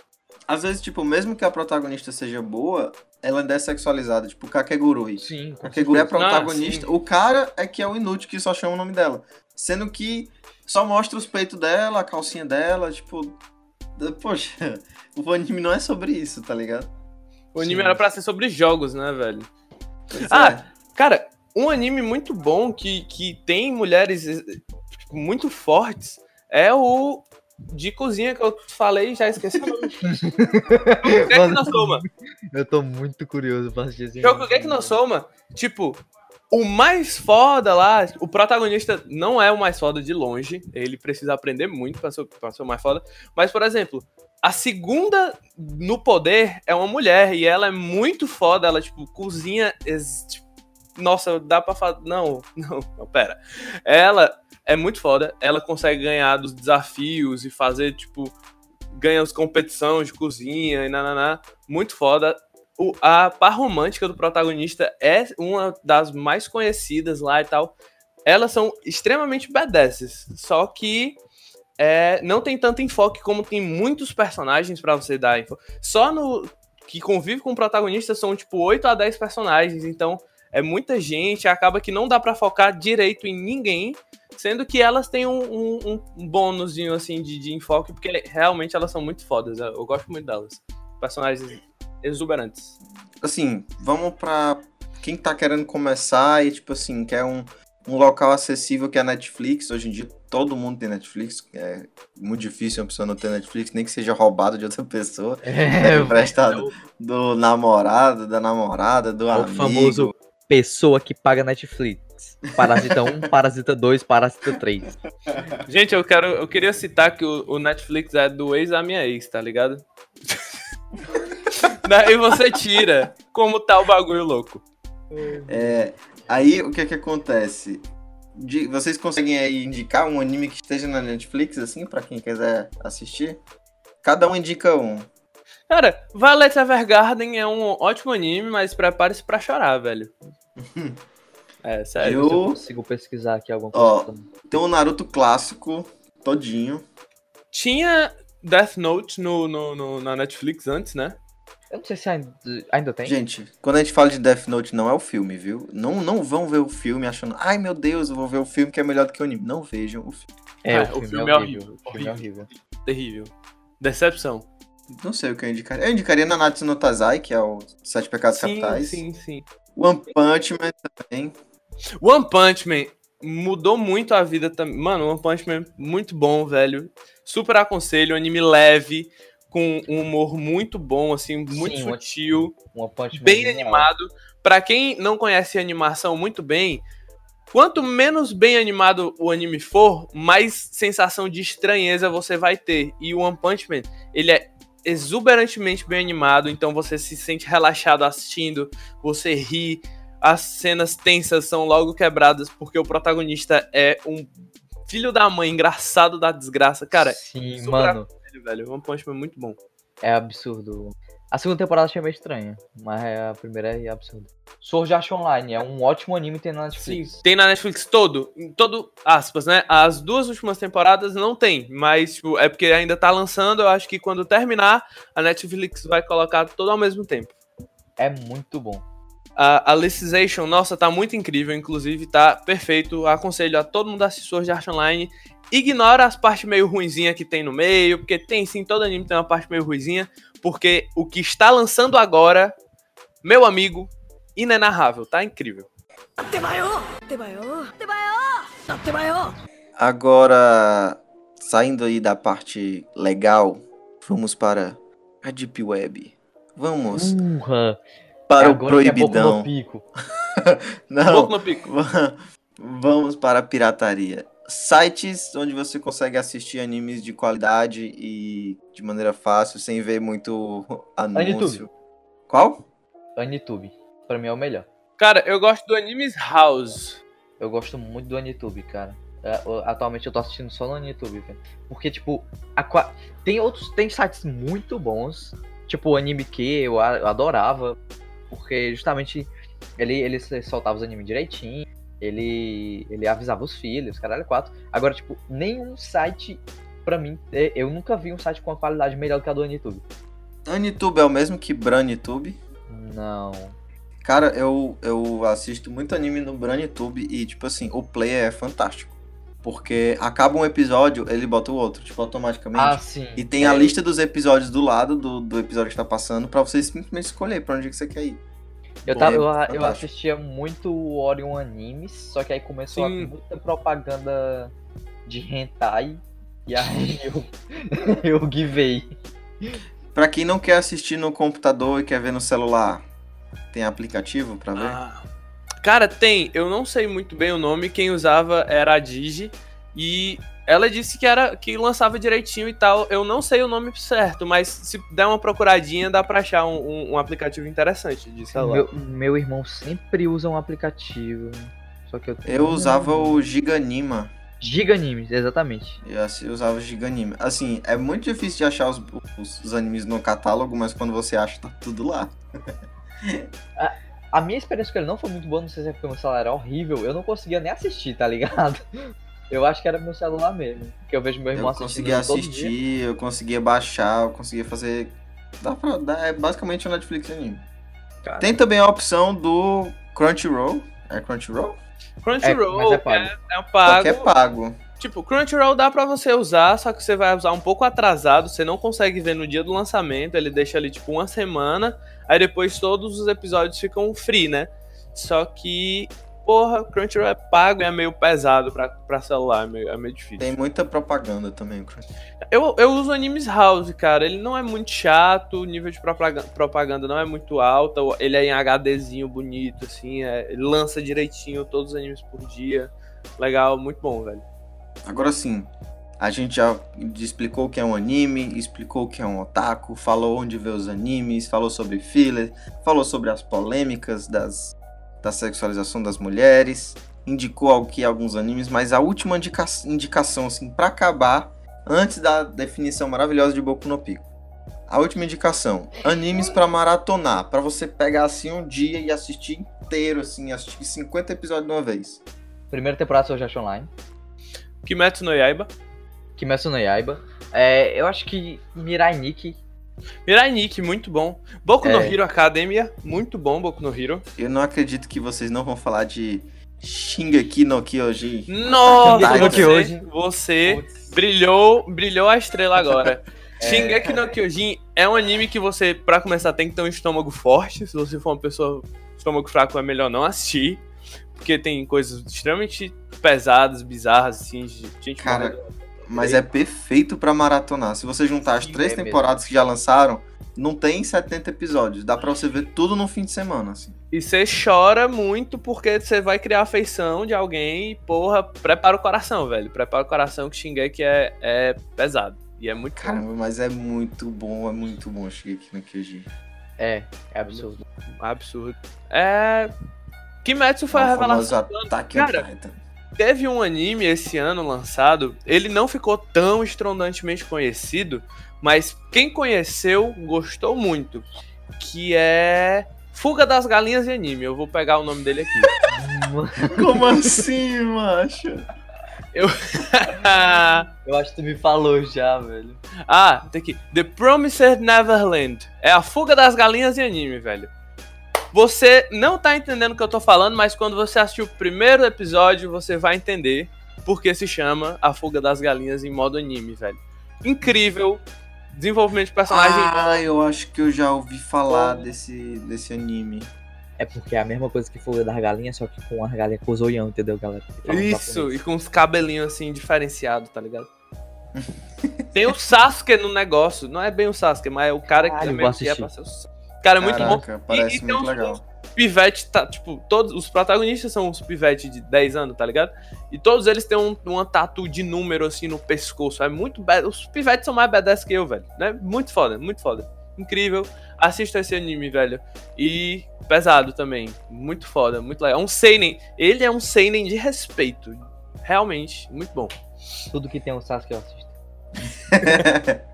Às vezes, tipo, mesmo que a protagonista seja boa, ela é sexualizada, tipo, Kakegurui. Sim, Kakegurui é a certeza. protagonista. o cara é que é o inútil que só chama o nome dela. Sendo que só mostra os peitos dela, a calcinha dela, tipo. Poxa, o anime não é sobre isso, tá ligado? O anime Sim. era pra ser sobre jogos, né, velho? Pois Ah, é. Cara, um anime muito bom que, que tem mulheres eh, tipo, muito fortes é o de cozinha que eu falei já esqueci o nome. Mano, no Soma. Eu tô muito curioso pra assistir esse Shokugeki no Soma, tipo, o mais foda lá, o protagonista não é o mais foda de longe, ele precisa aprender muito pra ser, pra ser o mais foda, mas, por exemplo, a segunda no poder é uma mulher e ela é muito foda, ela, tipo, cozinha, tipo, nossa, dá pra falar, não, não, não, pera, ela é muito foda, ela consegue ganhar dos desafios e fazer, tipo, ganha as competições de cozinha e nananá, muito foda, o- a par romântica do protagonista é uma das mais conhecidas lá e tal. Elas são extremamente badasses, só que é, não tem tanto enfoque como tem muitos personagens pra você dar info. Só no que convive com o protagonista são tipo 8 a 10 personagens, então é muita gente, acaba que não dá pra focar direito em ninguém, sendo que elas têm um, um, um- bônusinho assim de, de enfoque, porque realmente elas são muito fodas. Eu, eu gosto muito delas. Personagens exuberantes. Assim, vamos pra quem tá querendo começar e, tipo assim, quer um, um local acessível que é a Netflix. Hoje em dia todo mundo tem Netflix. É muito difícil uma pessoa não ter Netflix, nem que seja roubado de outra pessoa. É, emprestado do namorado, da namorada, do É o amigo. famoso pessoa que paga Netflix. Parasita 1, Parasita 2, Parasita 3. Gente, eu quero, eu queria citar que o, o Netflix é do ex da minha ex, tá ligado? Daí você tira como tá o bagulho louco. É, aí o que que acontece? De- vocês conseguem aí indicar um anime que esteja na Netflix, assim, pra quem quiser assistir? Cada um indica um. Cara, Violet Evergarden é um ótimo anime, mas prepare-se pra chorar, velho. É, sério. Eu- Eu consigo pesquisar aqui alguma Ó. coisa. Tem o Naruto clássico, todinho. Tinha Death Note no, no, no- na Netflix antes, né? Eu não sei se ainda, ainda tem. Gente, quando a gente fala de Death Note, não é o filme, viu? Não, não vão ver o filme achando, ai meu Deus, eu vou ver o filme que é melhor do que o anime. Não vejam o filme. É, Ah, o filme, é horrível. O filme é horrível. horrível. Terrível. Decepção. Não sei o que eu indicaria. Eu indicaria Nanatsu no Taizai, que é o Sete Pecados Sim, Capitais. sim, sim. One Punch Man também. One Punch Man mudou muito a vida também. Mano, One Punch Man muito bom, velho. Super aconselho, anime leve, com um humor muito bom, assim, muito Sim, One- sutil, Uma Punch Man bem animado. Pra quem não conhece a animação muito bem, quanto menos bem animado o anime for, mais sensação de estranheza você vai ter. E o One Punch Man, ele é exuberantemente bem animado, então você se sente relaxado assistindo, você ri, as cenas tensas são logo quebradas porque o protagonista é um filho da mãe engraçado da desgraça. Cara, Sim, mano, velho, velho, One Punch Man é muito bom. é absurdo. A segunda temporada achei meio estranha, mas a primeira é absurda. Sword Art Online é um ótimo anime tem na Sim, Netflix. tem na Netflix todo, em todo, aspas, né? As duas últimas temporadas não tem, mas tipo, é porque ainda tá lançando, eu acho que quando terminar, a Netflix vai colocar tudo ao mesmo tempo. É muito bom. A, Alicization, nossa, tá muito incrível, inclusive tá perfeito. Aconselho a todo mundo assistir assessor de arte online. Ignora as partes meio ruinzinha que tem no meio, porque tem sim, todo anime tem uma parte meio ruizinha, porque o que está lançando agora, meu amigo, inenarrável, tá incrível. Agora, saindo aí da parte legal, vamos para a Deep Web. Vamos. Uhum para o Agora é Boku proibidão. no Pico. Não, Pouco no pico. vamos para a pirataria. Sites onde você consegue assistir animes de qualidade e de maneira fácil, sem ver muito anúncio. Qual? Anitube. Pra mim é o melhor. Cara, eu gosto do Animes House. Eu gosto muito do Anitube, cara. É, o- Atualmente eu tô assistindo só no Anitube, velho. Porque, tipo, a tem outros. Tem sites muito bons. Tipo o Anime que eu adorava. Porque justamente ele, ele soltava os animes direitinho. Ele, ele avisava os filhos, caralho, quatro. Agora, tipo, nenhum site, pra mim, é- eu nunca vi um site com uma qualidade melhor do que a do Anitube. Anitube é o mesmo que Branitube. Não. Cara, eu, eu assisto muito anime no Branitube e, tipo assim, o player é fantástico. Porque acaba um episódio, ele bota o outro, tipo, automaticamente. Ah, sim. E tem É, a lista dos episódios do lado do, do episódio que tá passando pra você simplesmente escolher pra onde que você quer ir. Eu, tava, eu, É eu fantástico. assistia muito o Orion Animes, só que aí começou a Sim. muita propaganda de hentai, e aí eu, eu givei. Pra quem não quer assistir no computador e quer ver no celular, tem aplicativo pra ver? Ah. Cara, tem. Eu não sei muito bem o nome. Quem usava era a Digi. E ela disse que era que lançava direitinho e tal. Eu não sei o nome certo, mas se der uma procuradinha, dá pra achar um, um- um aplicativo interessante de celular. Meu, meu irmão sempre usa um aplicativo, só que eu... Eu usava o Giganima. Giga Animes, exatamente. Eu usava o Giganime. Assim, é muito difícil de achar os, os- os animes no catálogo, mas quando você acha, tá tudo lá. A minha experiência com ele não foi muito boa, não sei se é porque meu celular era horrível, eu não conseguia nem assistir, tá ligado? Eu acho que era meu celular mesmo, porque eu vejo meu irmão Eu assistindo conseguia todo dia. assistir, eu conseguia baixar, eu conseguia fazer. Dá pra, dá, é basicamente o Netflix anime. Cara. Tem também a opção do Crunchyroll. É Crunchyroll? Crunchyroll É, mas é é, pago. é um Só pago. que é pago. Tipo, Crunchyroll dá pra você usar, só que você vai usar um pouco atrasado, você não consegue ver no dia do lançamento, ele deixa ali tipo uma semana, aí depois todos os episódios ficam free, né? Só que, porra, Crunchyroll é pago e é meio pesado pra, pra celular, é meio, é meio difícil. Tem muita propaganda também, o Crunchyroll. Eu, eu uso Animes House, cara, ele não é muito chato, o nível de propaga- propaganda não é muito alto, ele é em HDzinho bonito, assim, é- ele lança direitinho todos os animes por dia, legal, muito bom, velho. Agora sim, a gente já explicou o que é um anime, explicou o que é um otaku, falou onde ver os animes, falou sobre filler, falou sobre as polêmicas das, da sexualização das mulheres, indicou é alguns animes, mas a última indica- indicação, assim, pra acabar, antes da definição maravilhosa de Boku no Pico. A última indicação, animes pra maratonar, pra você pegar assim um dia e assistir inteiro, assim, assistir 50 episódios de uma vez. Primeira temporada do Sword Online. Kimetsu no Yaiba, Kimetsu no Yaiba. É, eu acho que Mirai Nikki Mirai Nikki, muito bom. Boku no É. Hero Academia, muito bom, Boku no Hero. Eu não acredito que vocês não vão falar de Shingeki no Kyojin. Nossa, no você, você brilhou, brilhou a estrela agora. É. Shingeki no Kyojin é um anime que você, pra começar, tem que ter um estômago forte. Se você for uma pessoa estômago fraco, é melhor não assistir. Porque tem coisas extremamente pesadas, bizarras, assim, gente Cara, morrendo. Mas é perfeito pra maratonar. Se você juntar as Sim, três é mesmo. temporadas que já lançaram, não tem 70 episódios. Dá pra você ver tudo no fim de semana, assim. E você chora muito porque você vai criar afeição de alguém e, porra, prepara o coração, velho. Prepara o coração que Shingeki é, é pesado. E é muito bom. Caramba, mas é muito bom, é muito bom Shingeki no Kyojin. É, é absurdo. Absurdo. É. Kimetsu foi a revelação. on Cara, Titan. teve um anime esse ano lançado. Ele não ficou tão estrondantemente conhecido, mas quem conheceu gostou muito. Que é. Fuga das Galinhas de Anime. Eu vou pegar o nome dele aqui. Como assim, macho? Eu acho que tu me falou já, velho. ah, tem aqui. The Promised Neverland. É a Fuga das Galinhas de Anime, velho. Você não tá entendendo o que eu tô falando, mas quando você assistir o primeiro episódio, você vai entender porque se chama A Fuga das Galinhas em modo anime, velho. Incrível. Desenvolvimento de personagem. Ah, eu acho que eu já ouvi falar desse, desse anime. É porque é a mesma coisa que Fuga das Galinhas, só que com as galinhas com zoião, entendeu, galera? Isso, e com os cabelinhos assim diferenciados, tá ligado? Tem o Sasuke no negócio. Não é bem o Sasuke, mas é o cara que Caralho, também que é pra ser o Sasuke. Cara, é muito bom. Parece E- e tem muito uns- legal. pivete tá, tipo, todos os protagonistas são uns pivete de 10 anos, tá ligado? E todos eles têm um, uma tatu de número assim no pescoço. É muito bad- Os pivetes são mais badass que eu, velho. Né? Muito foda, muito foda. Incrível. Assista esse anime, velho. E pesado também. Muito foda, muito legal. É um seinen. Ele é um seinen de respeito. Realmente, muito bom. Tudo que tem o Sasuke eu assisto.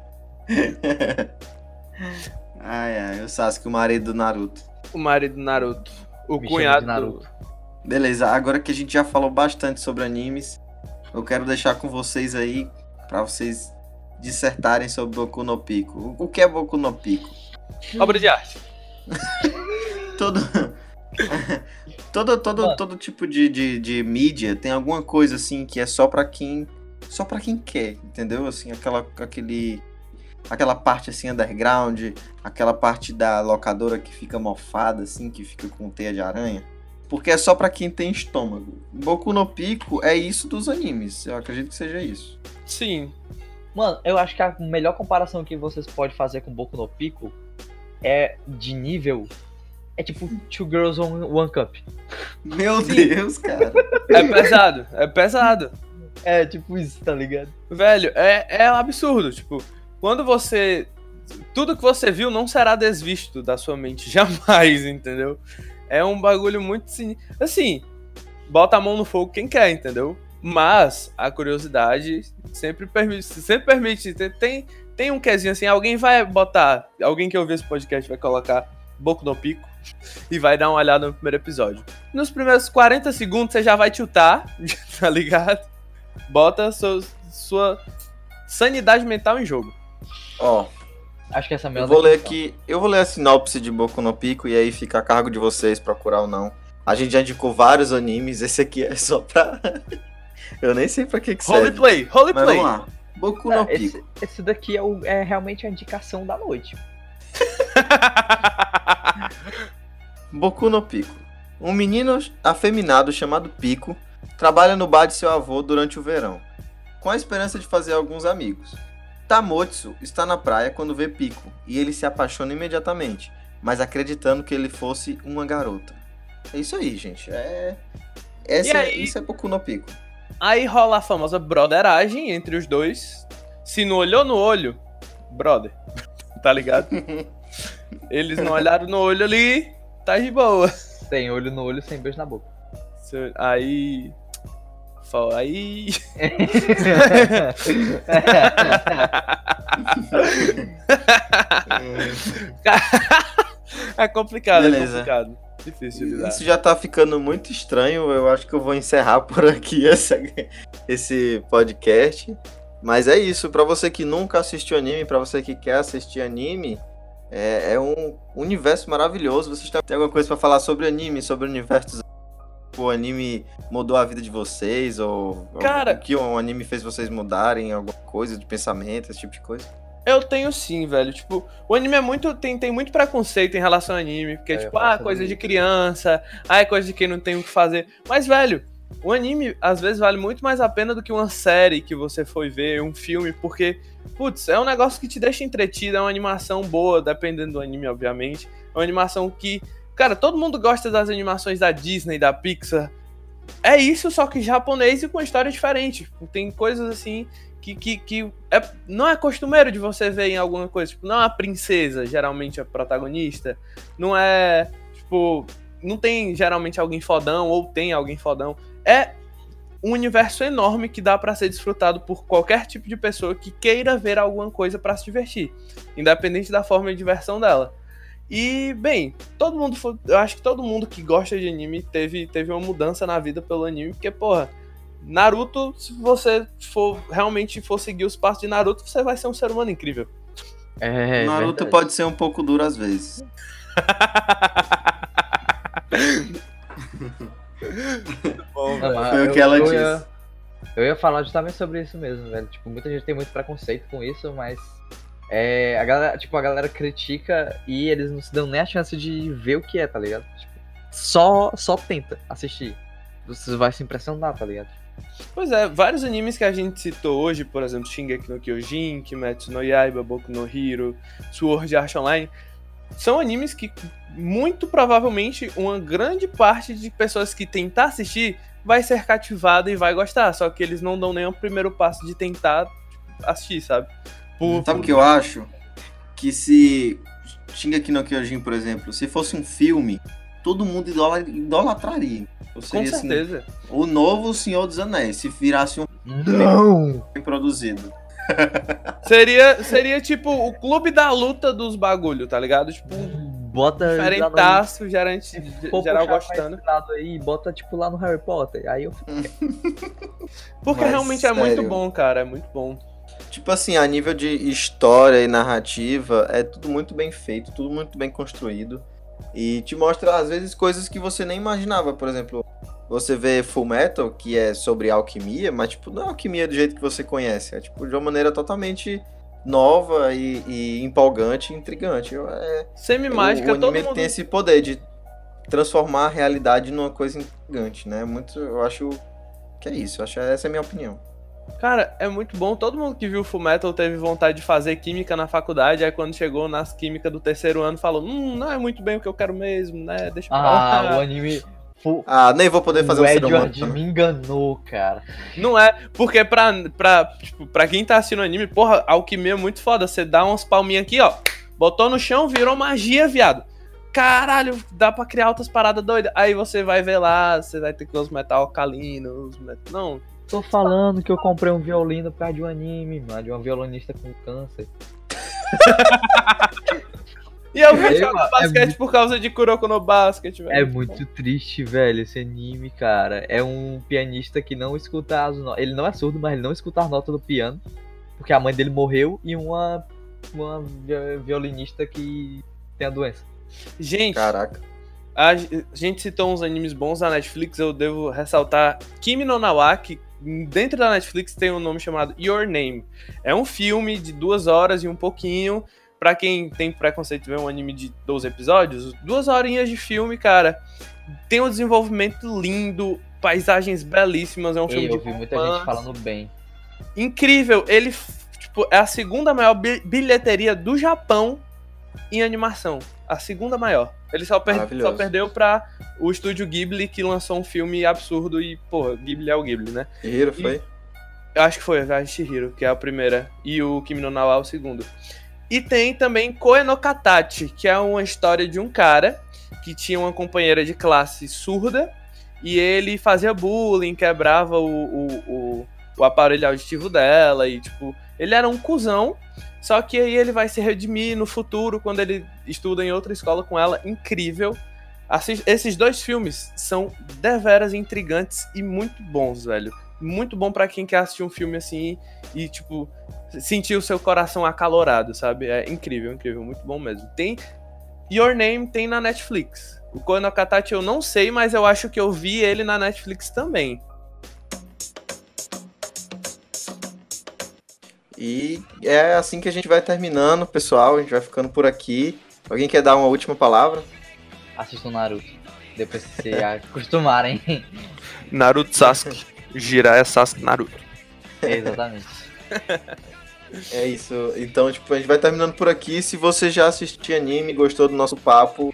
ai, ai, o Sasuke, o marido do Naruto. O marido do Naruto. O Me cunhado do Naruto. Beleza, agora que a gente já falou bastante sobre animes, eu quero deixar com vocês aí, pra vocês dissertarem sobre Boku no Pico. O que é Boku no Pico? Obra de arte. Todo, todo, todo, Mano. todo tipo de, de, de mídia tem alguma coisa assim que é só pra quem só para quem quer, entendeu? Assim, aquela aquele aquela parte assim underground, aquela parte da locadora que fica mofada assim, que fica com teia de aranha. Porque é só pra quem tem estômago. Boku no Pico é isso dos animes. Eu acredito que seja isso. Sim. Mano, eu acho que a melhor comparação que vocês podem fazer com Boku no Pico é de nível. É tipo Two Girls One, One Cup. Meu Deus, cara. É pesado. É pesado. É tipo isso, tá ligado? Velho, é, é um absurdo. Tipo, quando você. Tudo que você viu não será desvisto da sua mente jamais, entendeu? É um bagulho muito. Assim, bota a mão no fogo quem quer, entendeu? Mas a curiosidade sempre permite. Sempre permite. Tem, tem, um quezinho assim, alguém vai botar. Alguém que ouvir esse podcast vai colocar Boku no Pico e vai dar uma olhada no primeiro episódio. Nos primeiros 40 segundos você já vai tiltar, tá ligado? Bota sua, sua sanidade mental em jogo. Ó, Acho que essa é a eu vou ler definição. aqui, eu vou ler a sinopse de Boku no Pico e aí fica a cargo de vocês procurar ou não. A gente já indicou vários animes, esse aqui é só pra Eu nem sei pra que que serve. Roleplay, Mas roleplay. vamos lá. Boku no É, Pico. esse, esse daqui é, o- é realmente a indicação da noite. Boku no Pico. Um menino afeminado chamado Pico trabalha no bar de seu avô durante o verão, com a esperança de fazer alguns amigos. Tamotsu está na praia quando vê Pico e ele se apaixona imediatamente, mas acreditando que ele fosse uma garota. É isso aí, gente. É. Essa, E aí? Isso é Boku no Pico. Aí rola a famosa brotheragem entre os dois. Se não olhou no olho, brother. tá ligado? Eles não olharam no olho ali, tá de boa. Sem olho no olho, sem beijo na boca. Aí. Fo- Aí. É complicado, Beleza. é complicado. Difícil de lidar. Isso já tá ficando muito estranho. Eu acho que eu vou encerrar por aqui essa- esse podcast. Mas é isso, pra você que nunca assistiu anime, pra você que quer assistir anime, é, é um universo maravilhoso. Vocês têm alguma coisa pra falar sobre anime, sobre o universo? O anime mudou a vida de vocês? Ou Cara- o que o anime fez vocês mudarem? Alguma coisa de pensamento, esse tipo de coisa? Eu tenho sim, velho. Tipo, o anime é muito. Tem, tem muito preconceito em relação ao anime. Porque, É, tipo, ah, coisa de criança, ah, é coisa de quem não tem o que fazer. Mas, velho, o anime às vezes vale muito mais a pena do que uma série que você foi ver, um filme, porque, putz, é um negócio que te deixa entretido, é uma animação boa, dependendo do anime, obviamente. É uma animação que. Cara, todo mundo gosta das animações da Disney, da Pixar. É isso, só que japonês e com história diferente. Tem coisas assim que, que, que é, não é costumeiro de você ver em alguma coisa. Tipo, não é uma princesa, geralmente, a protagonista. Não é, tipo, não tem geralmente alguém fodão ou tem alguém fodão. É um universo enorme que dá pra ser desfrutado por qualquer tipo de pessoa que queira ver alguma coisa pra se divertir, independente da forma de diversão dela. E, bem, todo mundo, foi- eu acho que todo mundo que gosta de anime teve, teve uma mudança na vida pelo anime, porque, porra, Naruto, se você for realmente for seguir os passos de Naruto, você vai ser um ser humano incrível. É, Naruto verdade. pode ser um pouco duro às vezes. Bom, Não, Foi o que ela eu disse. Ia, eu ia falar justamente sobre isso mesmo, velho. Tipo, muita gente tem muito preconceito com isso, mas é, a galera, tipo, a galera critica e eles não se dão nem a chance de ver o que é, tá ligado? Tipo, só, só tenta assistir. Você vai se impressionar, tá ligado? Pois é, vários animes que a gente citou hoje, por exemplo, Shingeki no Kyojin, Kimetsu no Yaiba, Boku no Hero, Sword Art Online, são animes que muito provavelmente uma grande parte de pessoas que tentar assistir vai ser cativada e vai gostar, só que eles não dão nem o primeiro passo de tentar assistir, sabe? Por- Sabe o que eu acho? Que se Shingeki no Kyojin, por exemplo, se fosse um filme, todo mundo idola- idolatraria. Ou Com seria assim, certeza. o novo Senhor dos Anéis, se virasse um Não! filme produzido. Seria, seria tipo o clube da luta dos bagulho, tá ligado? Tipo, Bota. diferentaço, gerante, Vou geral gostando. lado aí, bota tipo lá no Harry Potter. Aí eu Porque Mas, realmente é muito sério. bom, cara, é muito bom. Tipo assim, a nível de história e narrativa, é tudo muito bem feito, tudo muito bem construído. E te mostra, às vezes, coisas que você nem imaginava. Por exemplo, você vê Full Metal, que é sobre alquimia, mas, tipo, não é alquimia do jeito que você conhece. É, tipo, de uma maneira totalmente nova e, e empolgante e intrigante. É, Semi-mágica, todo mundo... tem esse poder de transformar a realidade numa coisa intrigante, né? Muito, eu acho que é isso. Acho, essa é a minha opinião. Cara, é muito bom. Todo mundo que viu Full Metal teve vontade de fazer química na faculdade. Aí quando chegou nas químicas do terceiro ano, falou: Hum, não é muito bem o que eu quero mesmo, né? Deixa pra Ah, lá. o anime. Fu- Ah, nem vou poder fazer o um ser humano. Edward me enganou, cara. Não é, porque pra, pra, tipo, pra quem tá assistindo anime, porra, alquimia é muito foda. Você dá umas palminhas aqui, ó. Botou no chão, virou magia, viado. Caralho, dá pra criar outras paradas doidas. Aí você vai ver lá, você vai ter que ver os metal alcalinos, os metal... Não, Tô falando que eu comprei um violino por causa de um anime, mano, de uma violonista com câncer. E eu É, jogar é basquete muito- por causa de Kuroko no Basket, velho. É muito triste, velho, esse anime, cara. É um pianista que não escuta as notas. Ele não é surdo, mas ele não escuta as notas do piano. Porque a mãe dele morreu e uma, uma vi- violinista que tem a doença. Gente, Caraca. a gente citou uns animes bons da Netflix, eu devo ressaltar Kimi no Nawa, que dentro da Netflix tem um nome chamado Your Name. É um filme de duas horas e um pouquinho. Pra quem tem preconceito de ver um anime de 12 episódios, duas horinhas de filme, cara. Tem um desenvolvimento lindo, paisagens belíssimas, é um filme eu de vi muita romance. gente falando bem. incrível. Ele, tipo, é a segunda maior bi- bilheteria do Japão em animação. A segunda maior. Ele só, per- só perdeu pra o estúdio Ghibli, que lançou um filme absurdo e, porra, Ghibli é o Ghibli, né? Hiro foi? Eu acho que foi a Shihiro, que é a primeira, e o Kimi no Nawa, o segundo. E tem também Koe no Katachi, que é uma história de um cara que tinha uma companheira de classe surda e ele fazia bullying, quebrava o, o, o, o aparelho auditivo dela e, tipo, ele era um cuzão, só que aí ele vai se redimir no futuro quando ele estuda em outra escola com ela. Incrível. Assis- esses dois filmes são deveras intrigantes e muito bons, velho. muito bom pra quem quer assistir um filme assim e, tipo, sentir o seu coração acalorado, sabe? É incrível, incrível, muito bom mesmo. Tem. Your Name tem na Netflix. O Koe no Katachi eu não sei, mas eu acho que eu vi ele na Netflix também. E é assim que a gente vai terminando, pessoal. A gente vai ficando por aqui. Alguém quer dar uma última palavra? Assistam Naruto. Depois que se acostumarem. Naruto Sasuke. Jiraiya Sasuke Naruto. Exatamente. É isso. Então, tipo, a gente vai terminando por aqui. Se você já assistiu anime, gostou do nosso papo,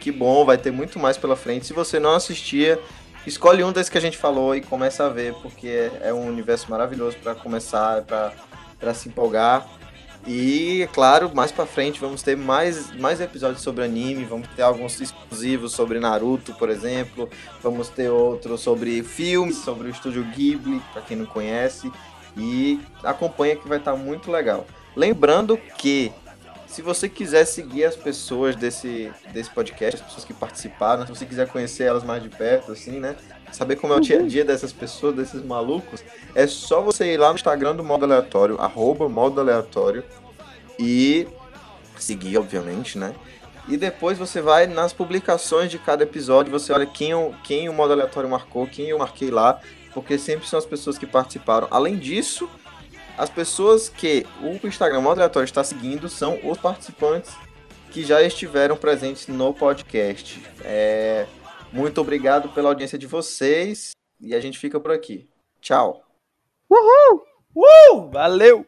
que bom, vai ter muito mais pela frente. Se você não assistia, escolhe um desses que a gente falou e começa a ver, porque é, é um universo maravilhoso para começar, para se empolgar. E, é claro, mais pra frente vamos ter mais, mais episódios sobre anime, vamos ter alguns exclusivos sobre Naruto, por exemplo, vamos ter outros sobre filmes, sobre o estúdio Ghibli, para quem não conhece, e acompanha que vai estar tá muito legal. Lembrando que se você quiser seguir as pessoas desse, desse podcast, as pessoas que participaram, se você quiser conhecer elas mais de perto, assim, né? Saber como é o dia a dia dessas pessoas, desses malucos, é só você ir lá no Instagram do Modo Aleatório, arroba Modo Aleatório, e seguir, obviamente, né? E depois você vai nas publicações de cada episódio, você olha quem, o, quem o Modo Aleatório marcou, quem eu marquei lá, porque sempre são as pessoas que participaram. Além disso, as pessoas que o Instagram Modo Aleatório está seguindo são os participantes que já estiveram presentes no podcast. É, muito obrigado pela audiência de vocês e a gente fica por aqui. Tchau. Uhul! Uh! Valeu!